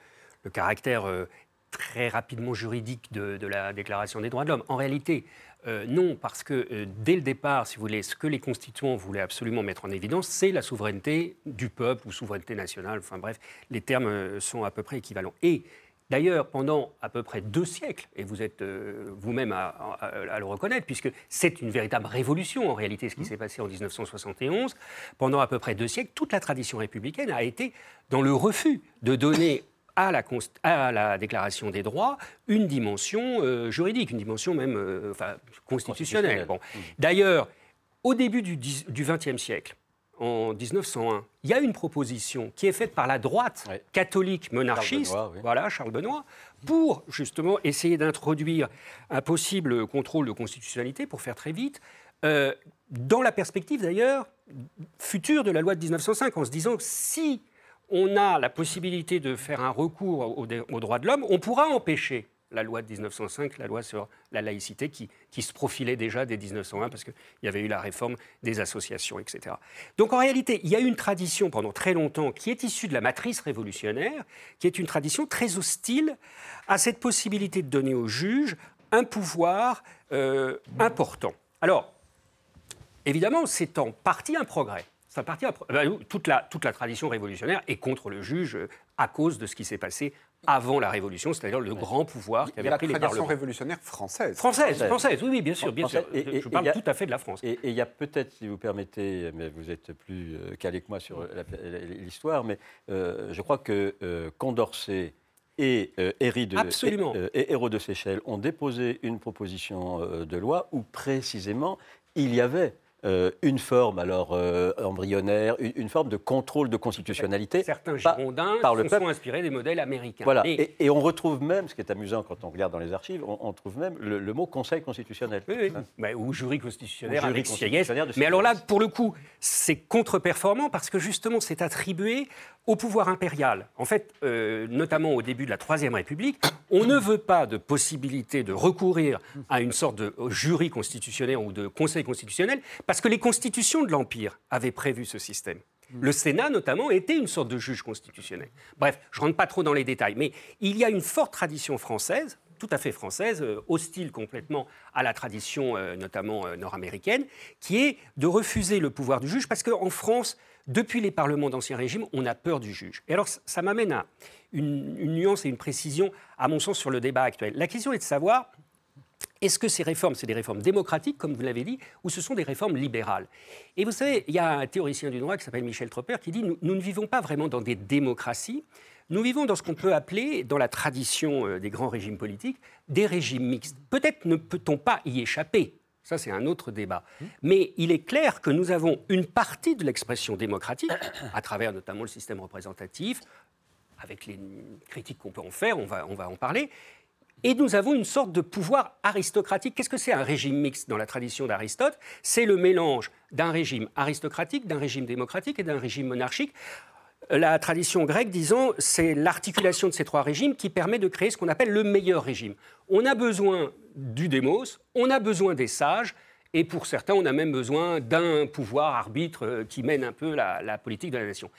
caractère euh, très rapidement juridique de, la Déclaration des droits de l'homme. En réalité, euh, non, parce que euh, dès le départ, si vous voulez, ce que les constituants voulaient absolument mettre en évidence, c'est la souveraineté du peuple ou souveraineté nationale. Enfin bref, les termes euh, sont à peu près équivalents. Et D'ailleurs, pendant à peu près deux siècles, et vous êtes vous-même à, le reconnaître, puisque c'est une véritable révolution en réalité ce qui mmh. s'est passé en 1971, pendant à peu près deux siècles, toute la tradition républicaine a été dans le refus de donner à la, à la, Déclaration des droits une dimension euh, juridique, une dimension même euh, enfin, constitutionnelle. Bon. Mmh. D'ailleurs, au début du XXe siècle, en 1901, il y a une proposition qui est faite par la droite catholique monarchiste, Charles voilà, Charles Benoît, pour justement essayer d'introduire un possible contrôle de constitutionnalité, pour faire très vite, euh, dans la perspective d'ailleurs future de la loi de 1905, en se disant si on a la possibilité de faire un recours aux, droits de l'homme, on pourra empêcher la loi de 1905, la loi sur la laïcité, qui, se profilait déjà dès 1901, parce qu'il y avait eu la réforme des associations, etc. Donc en réalité, il y a une tradition pendant très longtemps qui est issue de la matrice révolutionnaire, qui est une tradition très hostile à cette possibilité de donner aux juges un pouvoir euh, important. Alors, évidemment, c'est en partie un progrès. Ça partie bah, toute, la, toute la tradition révolutionnaire est contre le juge euh, à cause de ce qui s'est passé avant la Révolution, c'est-à-dire le grand pouvoir qu'avait pris les parlements. La tradition révolutionnaire française. Française, française, oui, oui, bien sûr, bien sûr. Et, Je parle tout à fait de la France. Et il y a peut-être, si vous permettez, mais vous êtes plus euh, calé que moi sur l'histoire, mais euh, je crois que Condorcet et Héry de, et, Hérault de Seychelles ont déposé une proposition de loi où précisément il y avait euh, une forme alors euh, embryonnaire, une, forme de contrôle de constitutionnalité. Certains Girondins par le sont inspirés des modèles américains. Voilà. Et, on retrouve même, ce qui est amusant quand on regarde dans les archives, on, trouve même le, mot Conseil constitutionnel. Oui, oui. Hein bah, ou jury constitutionnel avec Mais alors là, pour le coup, c'est contre-performant parce que justement, c'est attribué au pouvoir impérial. En fait, euh, notamment au début de la Troisième République, on ne veut pas de possibilité de recourir à une sorte de jury constitutionnel ou de conseil constitutionnel, parce que les constitutions de l'Empire avaient prévu ce système. Le Sénat, notamment, était une sorte de juge constitutionnel. Bref, je ne rentre pas trop dans les détails, mais il y a une forte tradition française, tout à fait française, euh, hostile complètement à la tradition euh, notamment nord-américaine, qui est de refuser le pouvoir du juge, parce qu'en France, depuis les parlements d'Ancien Régime, on a peur du juge. Et alors, ça m'amène à une, nuance et une précision, à mon sens, sur le débat actuel. La question est de savoir est-ce que ces réformes, c'est des réformes démocratiques, comme vous l'avez dit, ou ce sont des réformes libérales? Et vous savez, il y a un théoricien du droit qui s'appelle Michel Tropper qui dit nous, nous, ne vivons pas vraiment dans des démocraties, nous vivons dans ce qu'on peut appeler, dans la tradition euh, des grands régimes politiques, des régimes mixtes. Peut-être ne peut-on pas y échapper, ça, c'est un autre débat. Mais il est clair que nous avons une partie de l'expression démocratique, à travers notamment le système représentatif, avec les critiques qu'on peut en faire, on va, on va en parler. Et nous avons une sorte de pouvoir aristocratique. Qu'est-ce que c'est un régime mixte dans la tradition d'Aristote? C'est le mélange d'un régime aristocratique, d'un régime démocratique et d'un régime monarchique la tradition grecque, disons, c'est l'articulation de ces trois régimes qui permet de créer ce qu'on appelle le meilleur régime. On a besoin du démos, on a besoin des sages, et pour certains, on a même besoin d'un pouvoir arbitre euh, qui mène un peu la, politique de la nation.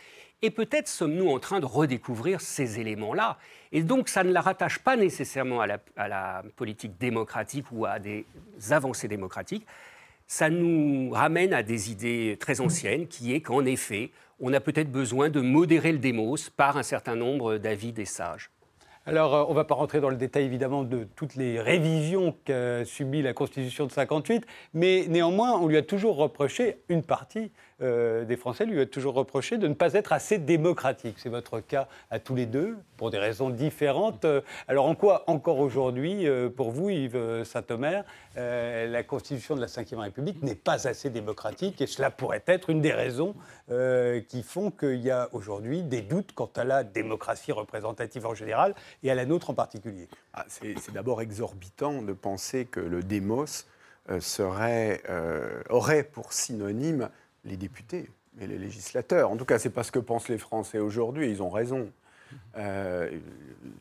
Et peut-être sommes-nous en train de redécouvrir ces éléments-là. Et donc, ça ne la rattache pas nécessairement à la, à la, politique démocratique ou à des avancées démocratiques. Ça nous ramène à des idées très anciennes, qui est qu'en effet, on a peut-être besoin de modérer le démos par un certain nombre d'avis des sages. Alors, euh, on ne va pas rentrer dans le détail évidemment de toutes les révisions qu'a subi la Constitution de 58, mais néanmoins, on lui a toujours reproché une partie euh, des Français lui a toujours reproché de ne pas être assez démocratique. C'est votre cas à tous les deux, pour des raisons différentes. Euh, alors en quoi, encore aujourd'hui, euh, pour vous, Yves Saint-Omer, la Constitution de la Ve République n'est pas assez démocratique et cela pourrait être une des raisons qui font qu'il y a aujourd'hui des doutes quant à la démocratie représentative en général et à la nôtre en particulier? Ah, C'est d'abord exorbitant de penser que le démos serait, aurait pour synonyme les députés et les législateurs. En tout cas, c'est pas ce que pensent les Français aujourd'hui. Ils ont raison. Euh,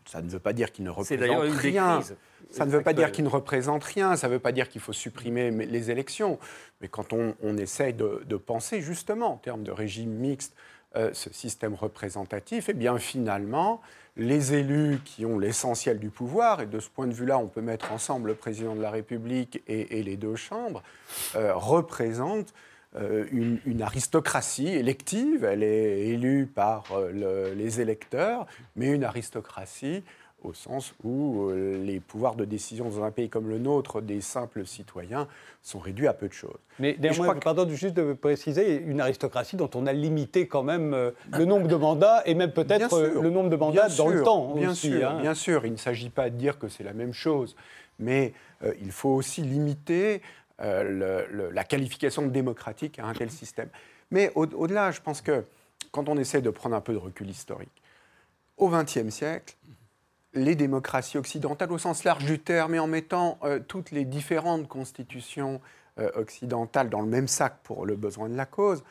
ça ne veut pas dire qu'ils ne représentent rien. Ça ne veut pas dire qu'ils ne représentent rien. Ça ne veut pas dire qu'il faut supprimer les élections. Mais quand on, essaye de, penser justement en termes de régime mixte, ce système représentatif, et eh bien finalement, les élus qui ont l'essentiel du pouvoir, et de ce point de vue-là, on peut mettre ensemble le président de la République et, les deux chambres, euh, représentent euh, une, aristocratie élective. Elle est élue par euh, les électeurs, mais une aristocratie au sens où euh, les pouvoirs de décision dans un pays comme le nôtre des simples citoyens sont réduits à peu de choses. Mais néanmoins, pardon juste de préciser, une aristocratie dont on a limité quand même le nombre de mandats et même peut-être le nombre de mandats dans le temps. Bien sûr, hein. bien sûr. Il ne s'agit pas de dire que c'est la même chose, mais il faut aussi limiter la qualification démocratique à un tel système. Mais au-delà, je pense que quand on essaie de prendre un peu de recul historique, au XXe siècle, les démocraties occidentales au sens large du terme et en mettant euh, toutes les différentes constitutions euh, occidentales dans le même sac pour le besoin de la cause,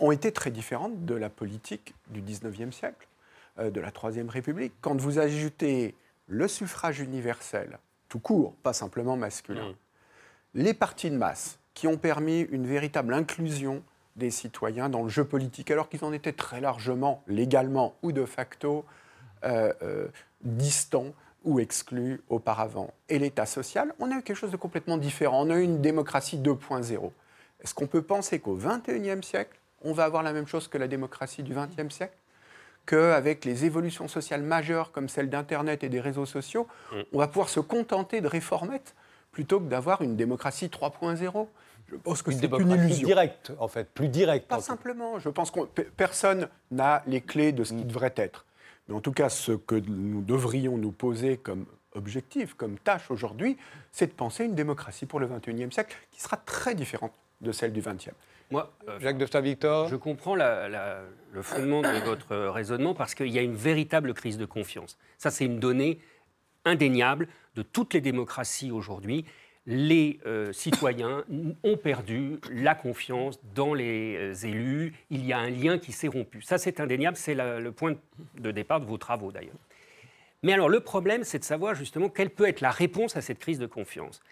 ont été très différentes de la politique du XIXe siècle, euh, de la Troisième République. Quand vous ajoutez le suffrage universel, tout court, pas simplement masculin, les partis de masse qui ont permis une véritable inclusion des citoyens dans le jeu politique, alors qu'ils en étaient très largement, légalement ou de facto, distant ou exclu auparavant. Et l'État social, on a eu quelque chose de complètement différent. On a eu une démocratie 2.0. Est-ce qu'on peut penser qu'au XXIe siècle, on va avoir la même chose que la démocratie du XXe siècle? Qu'avec les évolutions sociales majeures comme celle d'Internet et des réseaux sociaux, mm. on va pouvoir se contenter de réformettes plutôt que d'avoir une démocratie 3.0 je pense que c'est une illusion. directe, en fait, plus directe. Pas simplement. Je pense que personne n'a les clés de ce qui mm. devrait être. Mais en tout cas, ce que nous devrions nous poser comme objectif, comme tâche aujourd'hui, c'est de penser une démocratie pour le XXIe siècle qui sera très différente de celle du XXe. Moi, euh, Jacques de Victor? Je comprends le fondement de votre raisonnement parce qu'il y a une véritable crise de confiance. Ça, c'est une donnée indéniable de toutes les démocraties aujourd'hui les euh, citoyens ont perdu la confiance dans les euh, élus. Il y a un lien qui s'est rompu. Ça, c'est indéniable. C'est le point de départ de vos travaux, d'ailleurs. Mais alors, le problème, c'est de savoir justement quelle peut être la réponse à cette crise de confiance.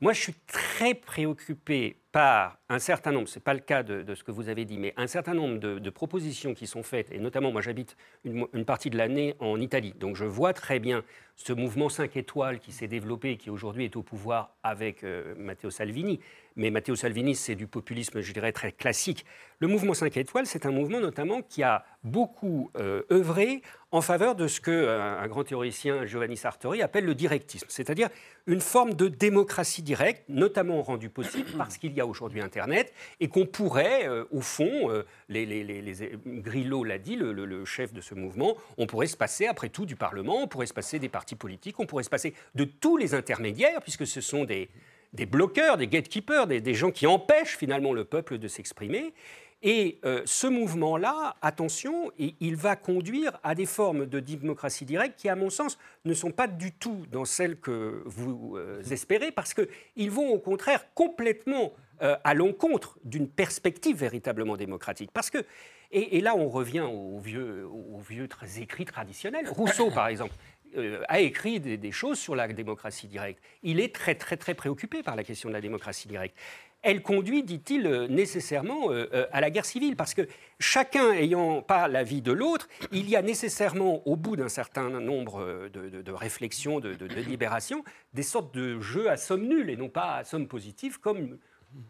Moi, je suis très préoccupé par un certain nombre, ce n'est pas le cas de, ce que vous avez dit, mais un certain nombre de, propositions qui sont faites, et notamment moi j'habite une, partie de l'année en Italie, donc je vois très bien ce mouvement 5 étoiles qui s'est développé et qui aujourd'hui est au pouvoir avec euh, Matteo Salvini. Mais Matteo Salvini, c'est du populisme, je dirais, très classique. Le mouvement 5 étoiles, c'est un mouvement notamment qui a beaucoup euh, œuvré en faveur de ce que euh, un grand théoricien, Giovanni Sartori, appelle le directisme, c'est-à-dire une forme de démocratie directe, notamment rendue possible *clears throat* parce qu'il y a aujourd'hui Internet et qu'on pourrait, euh, au fond, euh, les, Grillo l'a dit, le, chef de ce mouvement, on pourrait se passer après tout du Parlement, on pourrait se passer des partis politiques, on pourrait se passer de tous les intermédiaires, puisque ce sont des, des bloqueurs, des gatekeepers, des, gens qui empêchent finalement le peuple de s'exprimer. Et euh, ce mouvement-là, attention, il va conduire à des formes de démocratie directe qui, à mon sens, ne sont pas du tout dans celles que vous espérez, parce qu'ils vont au contraire complètement euh, à l'encontre d'une perspective véritablement démocratique. Parce que, et, là on revient aux vieux, aux vieux écrits traditionnels. Rousseau, par exemple, euh, a écrit des, choses sur la démocratie directe. Il est très très très préoccupé par la question de la démocratie directe. Elle conduit, dit-il, euh, nécessairement à la guerre civile, parce que chacun ayant pas l'avis de l'autre, il y a nécessairement, au bout d'un certain nombre de, réflexions, de, de délibérations, des sortes de jeux à somme nulle et non pas à somme positive, comme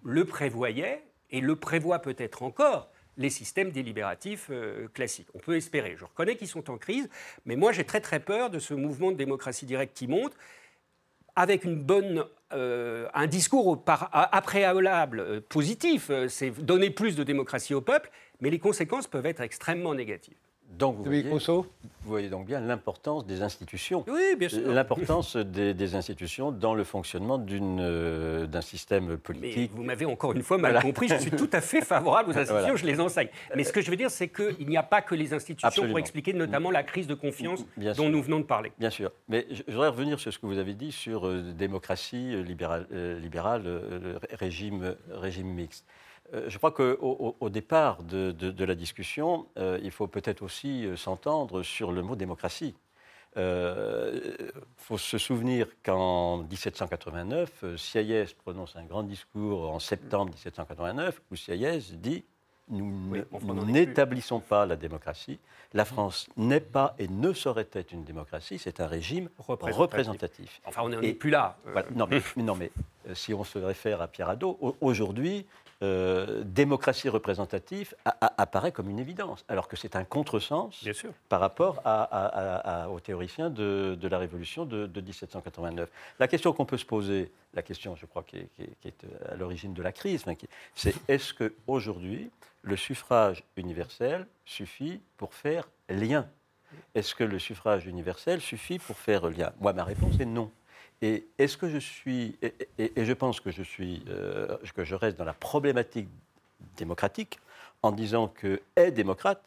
le prévoyait et le prévoit peut-être encore les systèmes délibératifs euh, classiques. On peut espérer. Je reconnais qu'ils sont en crise, mais moi j'ai très très peur de ce mouvement de démocratie directe qui monte avec une bonne, euh, un discours appréalable euh, positif, c'est donner plus de démocratie au peuple, mais les conséquences peuvent être extrêmement négatives. Donc, vous voyez, vous voyez, donc bien l'importance des institutions. Oui, bien sûr. L'importance des, institutions dans le fonctionnement euh, d'un système politique. vous m'avez encore une fois mal compris. Je suis tout à fait favorable aux *laughs* institutions, je les enseigne. Mais ce que je veux dire, c'est qu'il n'y a pas que les institutions pour expliquer notamment la crise de confiance dont nous venons de parler. Bien sûr. Mais je voudrais revenir sur ce que vous avez dit sur euh, démocratie euh, libérale, libérale régime, régime mixte. Euh, je crois qu'au au départ de, la discussion, euh, il faut peut-être aussi euh, s'entendre sur le mot démocratie. Il faut se souvenir qu'en 1789, Sieyès prononce un grand discours en septembre 1789 où Sieyès dit nous Oui, n'établissons pas la démocratie. La France n'est pas et ne saurait être une démocratie, c'est un régime Représentatif. représentatif. Enfin, on n'en Et- est plus là. Euh, Voilà. Non, mais, mais non, mais si on se réfère à Pierre Hadot, au- aujourd'hui, euh, démocratie représentative a- a- apparaît comme une évidence, alors que c'est un contresens Bien sûr. par rapport à- à- à- à- aux théoriciens de, de la Révolution de, de 1789. La question qu'on peut se poser, la question, je crois, qui est, qui est- qui est à l'origine de la crise, c'est est-ce qu'aujourd'hui, le suffrage universel suffit pour faire lien? Est-ce que le suffrage universel suffit pour faire lien? Moi, ma réponse est non. Et est-ce que je suis, et, je pense que je suis, euh, que je reste dans la problématique démocratique en disant que est démocrate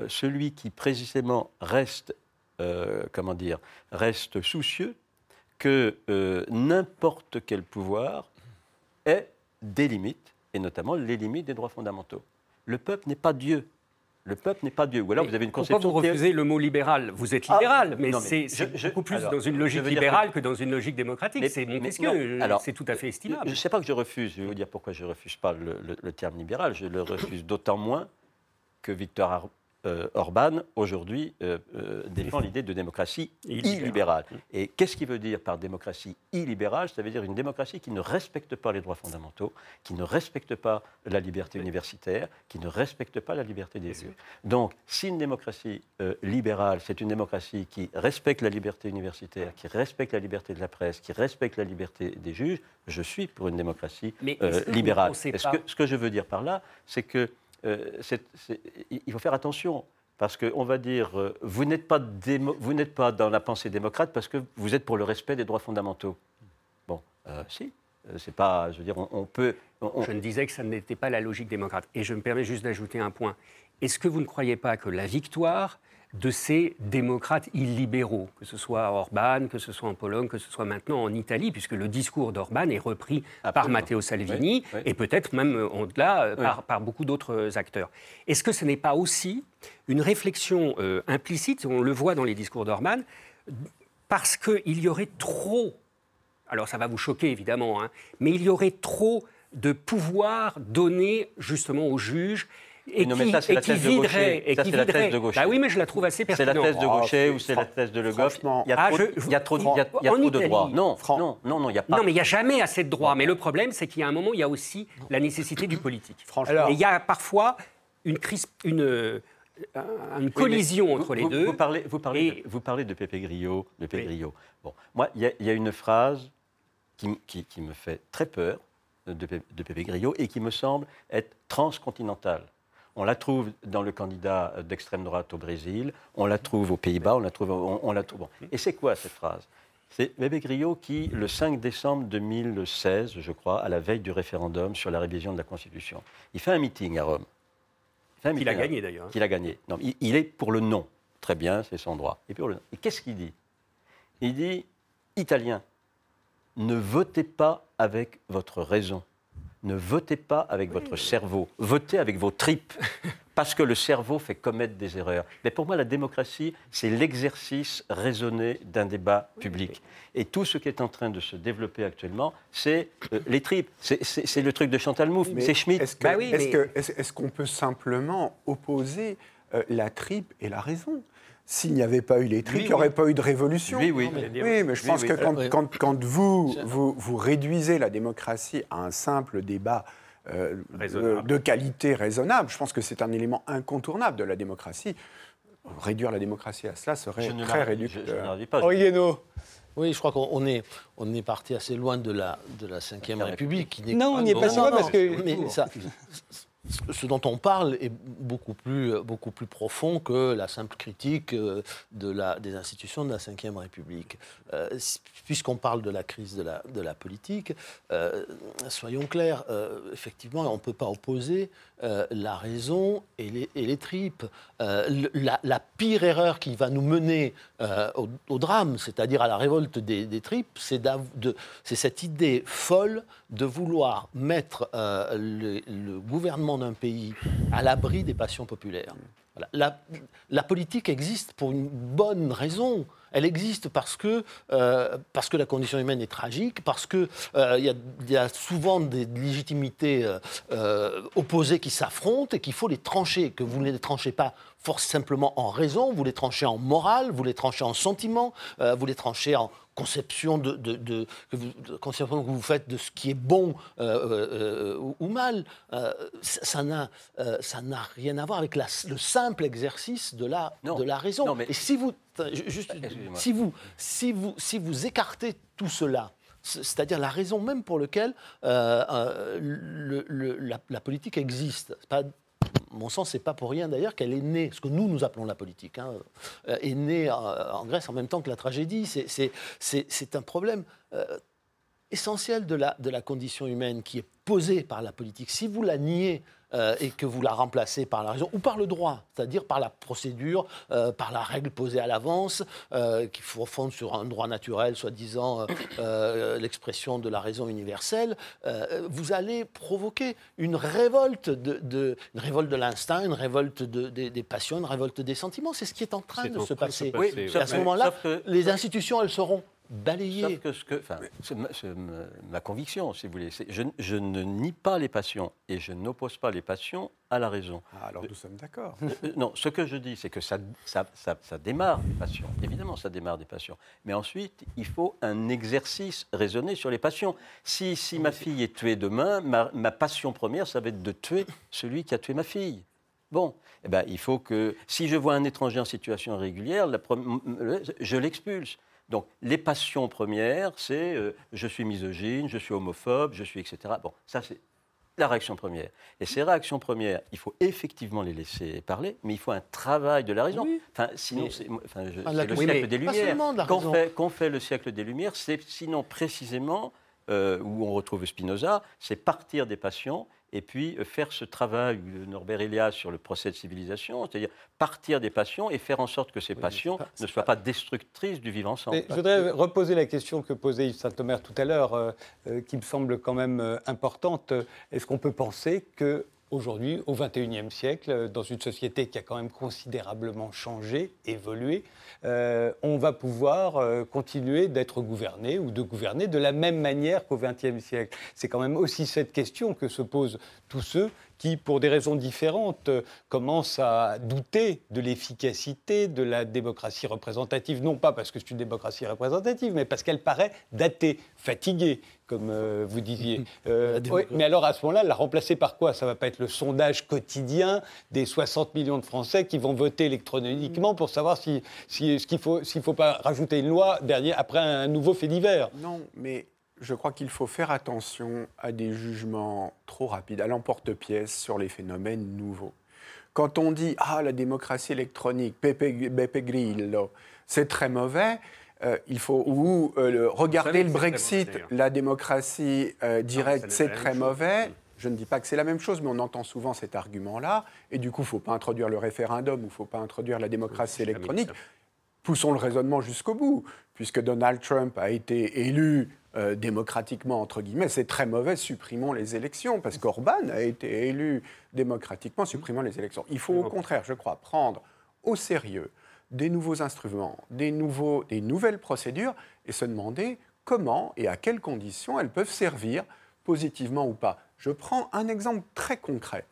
euh, celui qui précisément reste, euh, comment dire, reste soucieux que n'importe quel pouvoir ait des limites, et notamment les limites des droits fondamentaux. Le peuple n'est pas Dieu. Le peuple n'est pas Dieu. Ou alors vous avez une Pourquoi conception vous qui est- refusez le mot libéral Vous êtes Ah, libéral, mais non, mais c'est beaucoup plus alors, dans une logique libérale que- que... dans une logique démocratique. C'est Montesquieu. c'est tout à fait estimable. Je ne sais pas que je refuse, je vais vous dire pourquoi je ne refuse pas le, le- le terme libéral. Je le refuse d'autant moins que Victor euh, Orban, aujourd'hui, euh, euh, défend l'idée de démocratie Illibérale. illibérale. Et qu'est-ce qu'il veut dire par démocratie illibérale? Ça veut dire une démocratie qui ne respecte pas les droits fondamentaux, qui ne respecte pas la liberté universitaire, qui ne respecte pas la liberté des lieux. Donc, si une démocratie libérale, c'est une démocratie qui respecte la liberté universitaire, qui respecte la liberté de la presse, qui respecte la liberté des juges, je suis pour une démocratie Mais que libérale. Et ce, que, ce que je veux dire par là, c'est que euh, il faut faire attention. Parce qu'on va dire, euh, vous n'êtes pas, pas dans la pensée démocrate parce que vous êtes pour le respect des droits fondamentaux. Bon, euh, si. C'est pas, je veux dire, on, peut. Je ne disais que ça n'était pas la logique démocrate. Et je me permets juste d'ajouter un point. Est-ce que vous ne croyez pas que la victoire de ces démocrates illibéraux, que ce soit Orban, que ce soit en Pologne, que ce soit maintenant en Italie, puisque le discours d'Orban est repris par. Matteo Salvini Oui, oui. et peut-être même euh, au-delà euh, Oui. par, par beaucoup d'autres euh, acteurs. Est-ce que ce n'est pas aussi une réflexion euh, implicite, on le voit dans les discours d'Orban, parce qu'il y aurait trop alors ça va vous choquer évidemment, hein, mais il y aurait trop de pouvoir donné justement aux juges et Non, mais qui, ça, c'est la thèse de Gaucher. et Ça, c'est la thèse de Gaucher. Bah oui, mais je la trouve assez C'est la pertinente. thèse de Gaucher c'est- ou c'est la thèse de Le Goff? franchement- Il y a Ah, trop, il y a trop, de droits. Non, non, non, non, il n'y a pas. Non, mais il n'y a jamais assez de droits. Mais le problème, c'est qu'il y a un moment, il y a aussi la nécessité du politique. Franchement. Et il y a parfois une, crise, une, euh, une collision Oui, mais entre vous- les vous- deux. Vous parlez, vous parlez, Et- de, vous parlez de Pépé Grillo. de Pépé Oui. Grillo. Bon, moi, il y, y a une phrase qui, qui- qui me fait très peur de, de Pépé Grillo et qui me semble être transcontinentale. On la trouve dans le candidat d'extrême droite au Brésil, on la trouve aux Pays-Bas, on la trouve. On, on la trouve. bon. Et c'est quoi cette phrase? C'est Pépé Grillo qui, le 5 décembre 2016, je crois, à la veille du référendum sur la révision de la Constitution, il fait un meeting à Rome. Il a gagné d'ailleurs. hein. qu'il a gagné. Non, il, il est pour le non. Très bien, c'est son droit. Et. Et qu'est-ce qu'il dit? Il dit Italien, ne votez pas avec votre raison. Ne votez pas avec votre cerveau. Votez avec vos tripes. *laughs* Parce que le cerveau fait commettre des erreurs. Mais pour moi, la démocratie, c'est l'exercice raisonné d'un débat public. Et tout ce qui est en train de se développer actuellement, c'est euh, les tripes. C'est- le truc de Chantal Mouffe, Mais c'est Schmitt. Est-ce Bah oui, mais- est-ce qu'on peut simplement opposer euh, la tripe et la raison? S'il n'y avait pas eu les tripes, Oui, il n'y aurait oui. pas eu de révolution. Oui, oui. Oui, mais je pense oui. que quand, Oui. quand- quand vous, vous, vous réduisez la démocratie à un simple débat euh, de, qualité raisonnable, je pense que c'est un élément incontournable de la démocratie. Réduire la démocratie à cela serait Je très je- je réducteur. n'arrive pas. Oui, je crois qu'on on est, on est parti assez loin de la, de la Cinquième République. qui n'est- Non, on n'y est pas si loin parce que- Mais ça- *laughs* ce- dont on parle est beaucoup plus, beaucoup plus profond que la simple critique euh, de la, des institutions de la Cinquième République. Euh, Puisqu'on parle de la crise de la, de la politique, euh, soyons clairs, effectivement, on ne peut pas opposer euh, la raison et les, tripes. Euh, la, pire erreur qui va nous mener euh, au, drame, c'est-à-dire à la révolte des, tripes, c'est cette idée folle de vouloir mettre le, gouvernement d'un pays à l'abri des passions populaires. La politique existe pour une bonne raison. Elle existe parce que, euh, parce que la condition humaine est tragique, parce qu'il euh, y, a, souvent des légitimités euh, opposées qui s'affrontent et qu'il faut les trancher, que vous ne les tranchez pas force simplement en raison, vous les tranchez en morale, vous les tranchez en sentiment, vous les tranchez en conception, de, de, que vous, conception que vous faites de ce qui est bon euh, euh, ou, mal. Euh, ça n'a ça n'a rien à voir avec la, le simple exercice de la, de la raison. mais... Et si vous, juste, si, vous, si, vous, si vous écartez tout cela, c'est-à-dire la raison même pour laquelle le, la, la, politique existe. Pas mon sens, c'est pas pour rien d'ailleurs qu'elle est née, ce que nous, nous appelons la politique, hein, euh, est née en Grèce en même temps que la tragédie. C'est un problème euh, essentiel de la, de la condition humaine qui est posée par la politique. Si vous la niez, euh, et que vous la remplacez par la raison ou par le droit, c'est-à-dire par la procédure, euh, par la règle posée à l'avance, euh, qui fonde sur un droit naturel, soi-disant l'expression de la raison universelle, vous allez provoquer une révolte de, une révolte de l'instinct, une révolte des passions, une révolte des sentiments. C'est ce qui est en train de se passer. Oui, à ce moment-là, les institutions, elles seront balayer. que ce que, enfin, ma, conviction, si vous voulez, je, je, ne nie pas les passions et je n'oppose pas les passions à la raison. Ah, alors nous sommes d'accord. Euh, euh, non, ce que je dis, c'est que ça, ça, ça, démarre des passions. Évidemment, ça démarre des passions. Mais ensuite, il faut un exercice raisonné sur les passions. Si, si ma fille est tuée demain, ma, ma passion première, ça va être de tuer celui qui a tué ma fille. Bon, eh ben, il faut que, si je vois un étranger en situation irrégulière, la, je l'expulse. Donc, les passions premières, c'est euh, je suis misogyne, je suis homophobe, je suis etc. Bon, ça, c'est la réaction première. Et ces réactions premières, il faut effectivement les laisser parler, mais il faut un travail de la raison. Enfin, sinon, c'est le siècle des Lumières. Qu'on fait, fait, le siècle des Lumières, c'est sinon précisément euh, où on retrouve Spinoza, c'est partir des passions et puis euh, faire ce travail de Norbert Elias sur le procès de civilisation, c'est-à-dire partir des passions et faire en sorte que ces passions ne soient pas destructrices du vivre ensemble. je voudrais reposer la question que posait Yves Saint-Omer tout à l'heure, euh, euh, qui me semble quand même importante. Est-ce qu'on peut penser que aujourd'hui, au XXIe siècle, dans une société qui a quand même considérablement changé, évolué, euh, on va pouvoir euh, continuer d'être gouverné ou de gouverner de la même manière qu'au XXe siècle. C'est quand même aussi cette question que se posent tous ceux qui, pour des raisons différentes, euh, commencent à douter de l'efficacité de la démocratie représentative, non pas parce que c'est une démocratie représentative, mais parce qu'elle paraît datée, fatiguée, comme euh, vous disiez. *laughs* Euh, mais alors à ce moment-là, la remplacer par quoi? Ça ne va pas être le sondage quotidien des 60 millions de Français qui vont voter électroniquement pour savoir si, si, ce qu'il faut, s'il ne faut pas rajouter une loi derrière, après un nouveau fait divers. Non, mais je crois qu'il faut faire attention à des jugements trop rapides, à l'emporte-pièce sur les phénomènes nouveaux. Quand on dit Ah, la démocratie électronique, Beppe, Grillo, c'est très mauvais, euh, il faut ou euh, regarder le Brexit, la démocratie euh, directe, c'est très mauvais. Je ne dis pas que c'est la même chose, mais on entend souvent cet argument-là. Et du coup, il ne faut pas introduire le référendum ou il ne faut pas introduire la démocratie électronique. Poussons le raisonnement jusqu'au bout, puisque Donald Trump a été élu euh, démocratiquement, entre guillemets, c'est très mauvais, supprimons les élections, parce qu'Orban a été élu démocratiquement, supprimons les élections. Il faut au contraire, je crois, prendre au sérieux des nouveaux instruments, des, nouveaux, des nouvelles procédures, et se demander comment et à quelles conditions elles peuvent servir, positivement ou pas. Je prends un exemple très concret.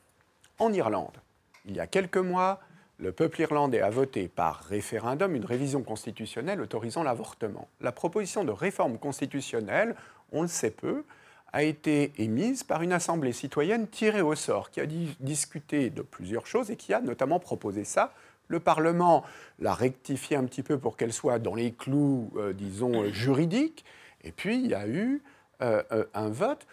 En Irlande, il y a quelques mois, le peuple irlandais a voté par référendum une révision constitutionnelle autorisant l'avortement. La proposition de réforme constitutionnelle, on le sait peu, a été émise par une assemblée citoyenne tirée au sort, qui a discuté de plusieurs choses et qui a notamment proposé ça. Le Parlement l'a rectifié un petit peu pour qu'elle soit dans les clous, euh, disons, juridiques. Et puis, il y a eu euh, euh, un vote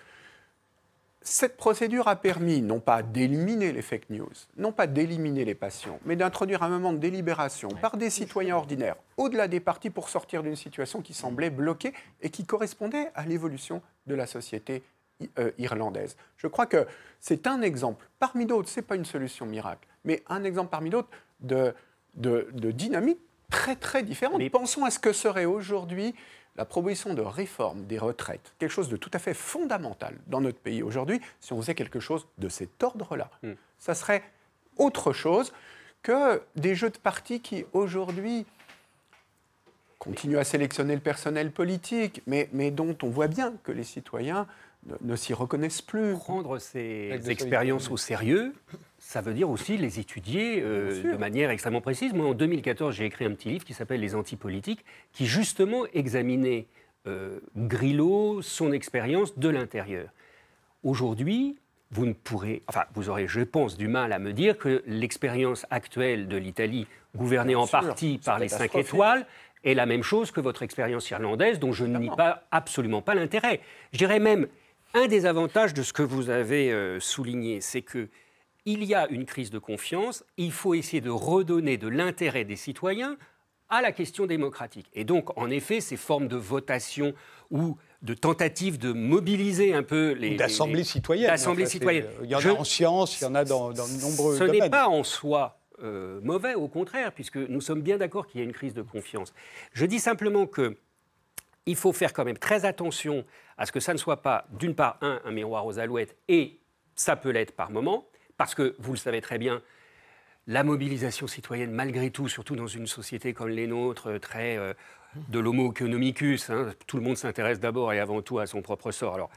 cette procédure a permis non pas d'éliminer les fake news, non pas d'éliminer les passions, mais d'introduire un moment de délibération par des citoyens ordinaires, au-delà des partis, pour sortir d'une situation qui semblait bloquée et qui correspondait à l'évolution de la société euh, irlandaise. Je crois que c'est un exemple, parmi d'autres, ce n'est pas une solution miracle, mais un exemple parmi d'autres de, de, de dynamique très très différente. Mais pensons à ce que serait aujourd'hui la proposition de réforme des retraites, quelque chose de tout à fait fondamental dans notre pays aujourd'hui, si on faisait quelque chose de cet ordre-là, hmm. ça serait autre chose que des jeux de partis qui aujourd'hui continue à sélectionner le personnel politique, mais, mais dont on voit bien que les citoyens ne, ne s'y reconnaissent plus. Prendre ces expériences au sérieux, ça veut dire aussi les étudier euh, de manière extrêmement précise. Moi, en 2014, j'ai écrit un petit livre qui s'appelle Les antipolitiques, qui justement examinait euh, Grillo, son expérience de l'intérieur. Aujourd'hui, vous ne pourrez, enfin, vous aurez, je pense, du mal à me dire que l'expérience actuelle de l'Italie, gouvernée Bien en sûr, partie par les cinq étoiles, est la même chose que votre expérience irlandaise, dont je ne nie pas absolument pas l'intérêt. Je dirais même un des avantages de ce que vous avez euh, souligné, c'est que il y a une crise de confiance. Il faut essayer de redonner de l'intérêt des citoyens à la question démocratique. Et donc, en effet, ces formes de votation ou de tentatives de mobiliser un peu les D'assemblée les- citoyenne. d'assemblée Enfin, c'est- citoyenne. Il y en Je- a en science, il y en a dans, dans de nombreux ce n'est domaines. pas en soi euh, mauvais, au contraire, puisque nous sommes bien d'accord qu'il y a une crise de confiance. Je dis simplement que il faut faire quand même très attention à ce que ça ne soit pas, d'une part, un, un miroir aux alouettes, et ça peut l'être par moment, parce que, vous le savez très bien, la mobilisation citoyenne, malgré tout, surtout dans une société comme les nôtres, euh, très euh, de l'homo economicus, hein, tout le monde s'intéresse d'abord et avant tout à son propre sort. Alors,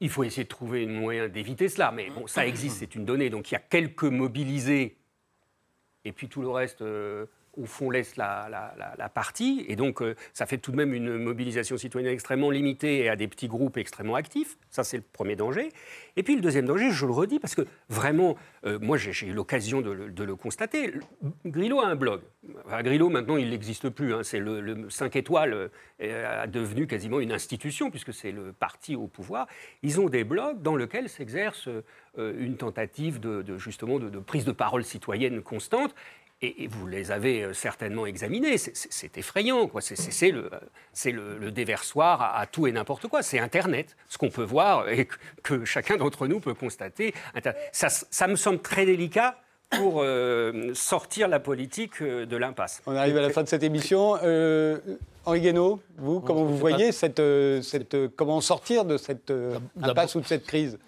il faut essayer de trouver un moyen d'éviter cela, mais bon, ça existe, c'est une donnée. Donc, il y a quelques mobilisés, et puis tout le reste, euh, au fond, laisse la, partie. Et donc, euh, ça fait tout de même une mobilisation citoyenne extrêmement limitée et à des petits groupes extrêmement actifs. Ça, c'est le premier danger. Et puis, le deuxième danger, je le redis, parce que vraiment, euh, moi, j'ai eu l'occasion de, le- constater. Grillo a un blog. Grillo, maintenant, il n'existe plus. hein. C'est le, le 5 étoiles euh, a devenu quasiment une institution, puisque c'est le parti au pouvoir. Ils ont des blogs dans lesquels s'exerce euh, une tentative de, justement de prise de parole citoyenne constante. Et, vous les avez euh, certainement examinés. C'est- effrayant, quoi. C'est- le, c'est le, le déversoir à, tout et n'importe quoi. C'est Internet, ce qu'on peut voir et que, chacun d'entre nous peut constater. Ça, me semble très délicat pour euh, sortir la politique euh, de l'impasse. On arrive à la fin de cette émission. Euh, Henri Guénaud, vous, comment vous voyez cette, euh, cette, euh, comment sortir de cette euh, impasse ou de cette crise?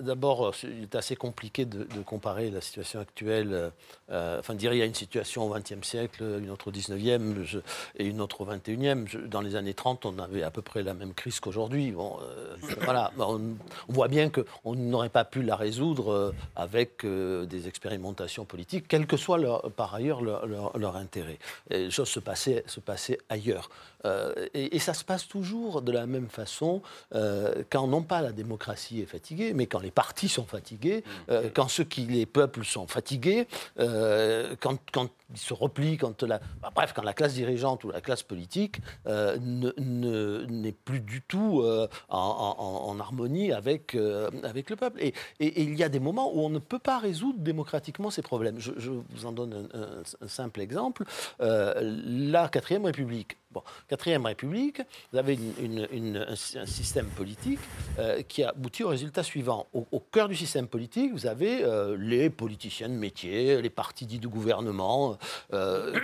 D'abord, il est assez compliqué de, de comparer la situation actuelle, euh, enfin dire il y a une situation au XXe siècle, une autre au XIXe je- et une autre au XXIe. Je- Dans les années 30, on avait à peu près la même crise qu'aujourd'hui. Bon, euh, *coughs* voilà, on, on voit bien qu'on n'aurait pas pu la résoudre avec euh, des expérimentations politiques, quel que soit leur- par ailleurs leur, leur- leur intérêt. Les choses se passaient, se passaient ailleurs. Euh, et, et ça se passe toujours de la même façon euh, quand non pas la démocratie est fatiguée, mais quand les partis sont fatigués, euh, quand ceux qui les peuples sont fatigués, quand, quand ils se replient, quand la, bah, bref, quand la classe dirigeante ou la classe politique ne- ne- n'est plus du tout en, en- en harmonie avec, avec le peuple. Et, et- et il y a des moments où on ne peut pas résoudre démocratiquement ces problèmes. Je, je vous en donne un, un- un simple exemple. La quatrième République. Bon, quatrième République, vous avez un, sy- un système politique euh, qui aboutit au résultat suivant. Au, cœur du système politique, vous avez euh, les politiciens de métier, les partis dits de gouvernement, euh,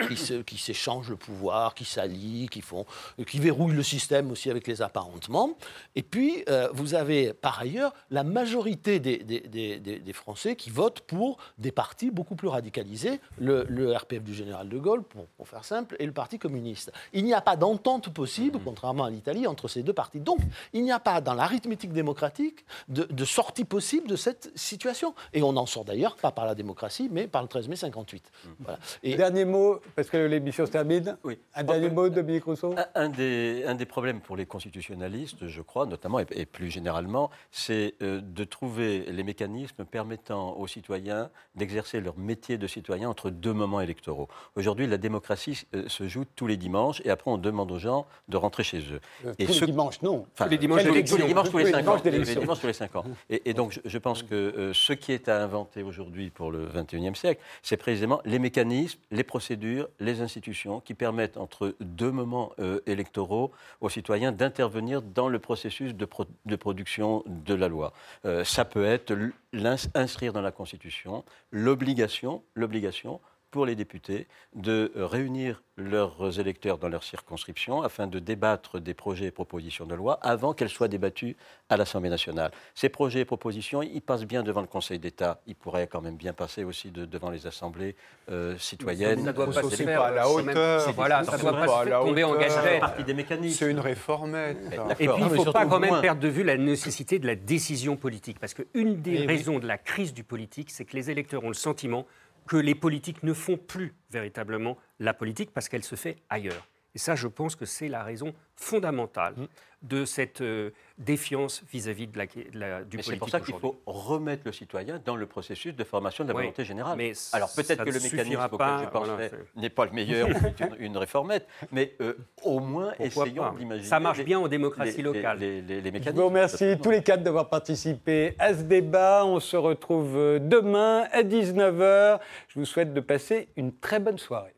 qui s'échangent le pouvoir, qui s'allient, qui, qui verrouillent le système aussi avec les apparentements. Et puis, vous avez par ailleurs la majorité des, Français qui votent pour des partis beaucoup plus radicalisés, le, RPF du général de Gaulle, pour, pour faire simple, et le Parti communiste. Il n'y a pas d'entente possible, contrairement à l'Italie, entre ces deux partis. Donc, il n'y a pas dans l'arithmétique démocratique de, de sortie possible de cette situation. Et on n'en sort d'ailleurs pas par la démocratie, mais par le 13 mai 58. Voilà. Et, Dernier mot, parce que l'émission se termine. Oui. Un dernier mot, Dominique Rousseau Un, un des, un des problèmes pour les constitutionnalistes, je crois, notamment et, et plus généralement, c'est euh, de trouver les mécanismes permettant aux citoyens d'exercer leur métier de citoyen entre deux moments électoraux. Aujourd'hui, la démocratie euh, se joue tous les dimanches et après on demande aux gens de rentrer chez eux. Euh, Et Tous ce- les dimanches, non. Enfin, Tous les dimanches tous les- d'élection. tous les dimanches tous les Tous les 5 dimanches ans. Les dimanches tous les 5 ans. Et, et donc, je, je pense que euh, ce qui est à inventer aujourd'hui pour le 21e siècle, c'est précisément les mécanismes, les procédures, les institutions qui permettent, entre deux moments euh, électoraux, aux citoyens d'intervenir dans le processus de, pro- de production de la loi. Euh, ça peut être inscrire dans la Constitution l'obligation, l'obligation pour les députés de euh, réunir leurs électeurs dans leur circonscription afin de débattre des projets et propositions de loi avant qu'elles soient débattues à l'Assemblée nationale. Ces projets et propositions, ils passent bien devant le Conseil d'État. Ils pourraient quand même bien passer aussi de- devant les assemblées euh, citoyennes. Ça doit Ça, pas se faire, à la même- hauteur. Voilà, ça doit pas se la tomber en mécanismes. C'est une réformette. Et puis, il ne faut pas quand même moins. perdre de vue la nécessité de la décision politique. Parce qu'une des Eh oui. raisons de la crise du politique, c'est que les électeurs ont le sentiment que les politiques ne font plus véritablement la politique parce qu'elle se fait ailleurs. Et ça, je pense que c'est la raison fondamentale Mmh. de cette euh, défiance vis-à-vis de la, de la- du Mais c'est politique pour ça qu'il faut remettre le citoyen dans le processus de formation de la Oui, volonté générale. mais Alors peut-être que le mécanisme auquel pas, je c'est- n'est pas le meilleur, *laughs* c'est une, une réformette, mais euh, au moins Pourquoi essayons pas? d'imaginer. Ça marche les- bien en démocratie les- locale. Les, les- les Je mécanismes. vous remercie tous les quatre d'avoir participé à ce débat. On se retrouve demain à 19h. Je vous souhaite de passer une très bonne soirée.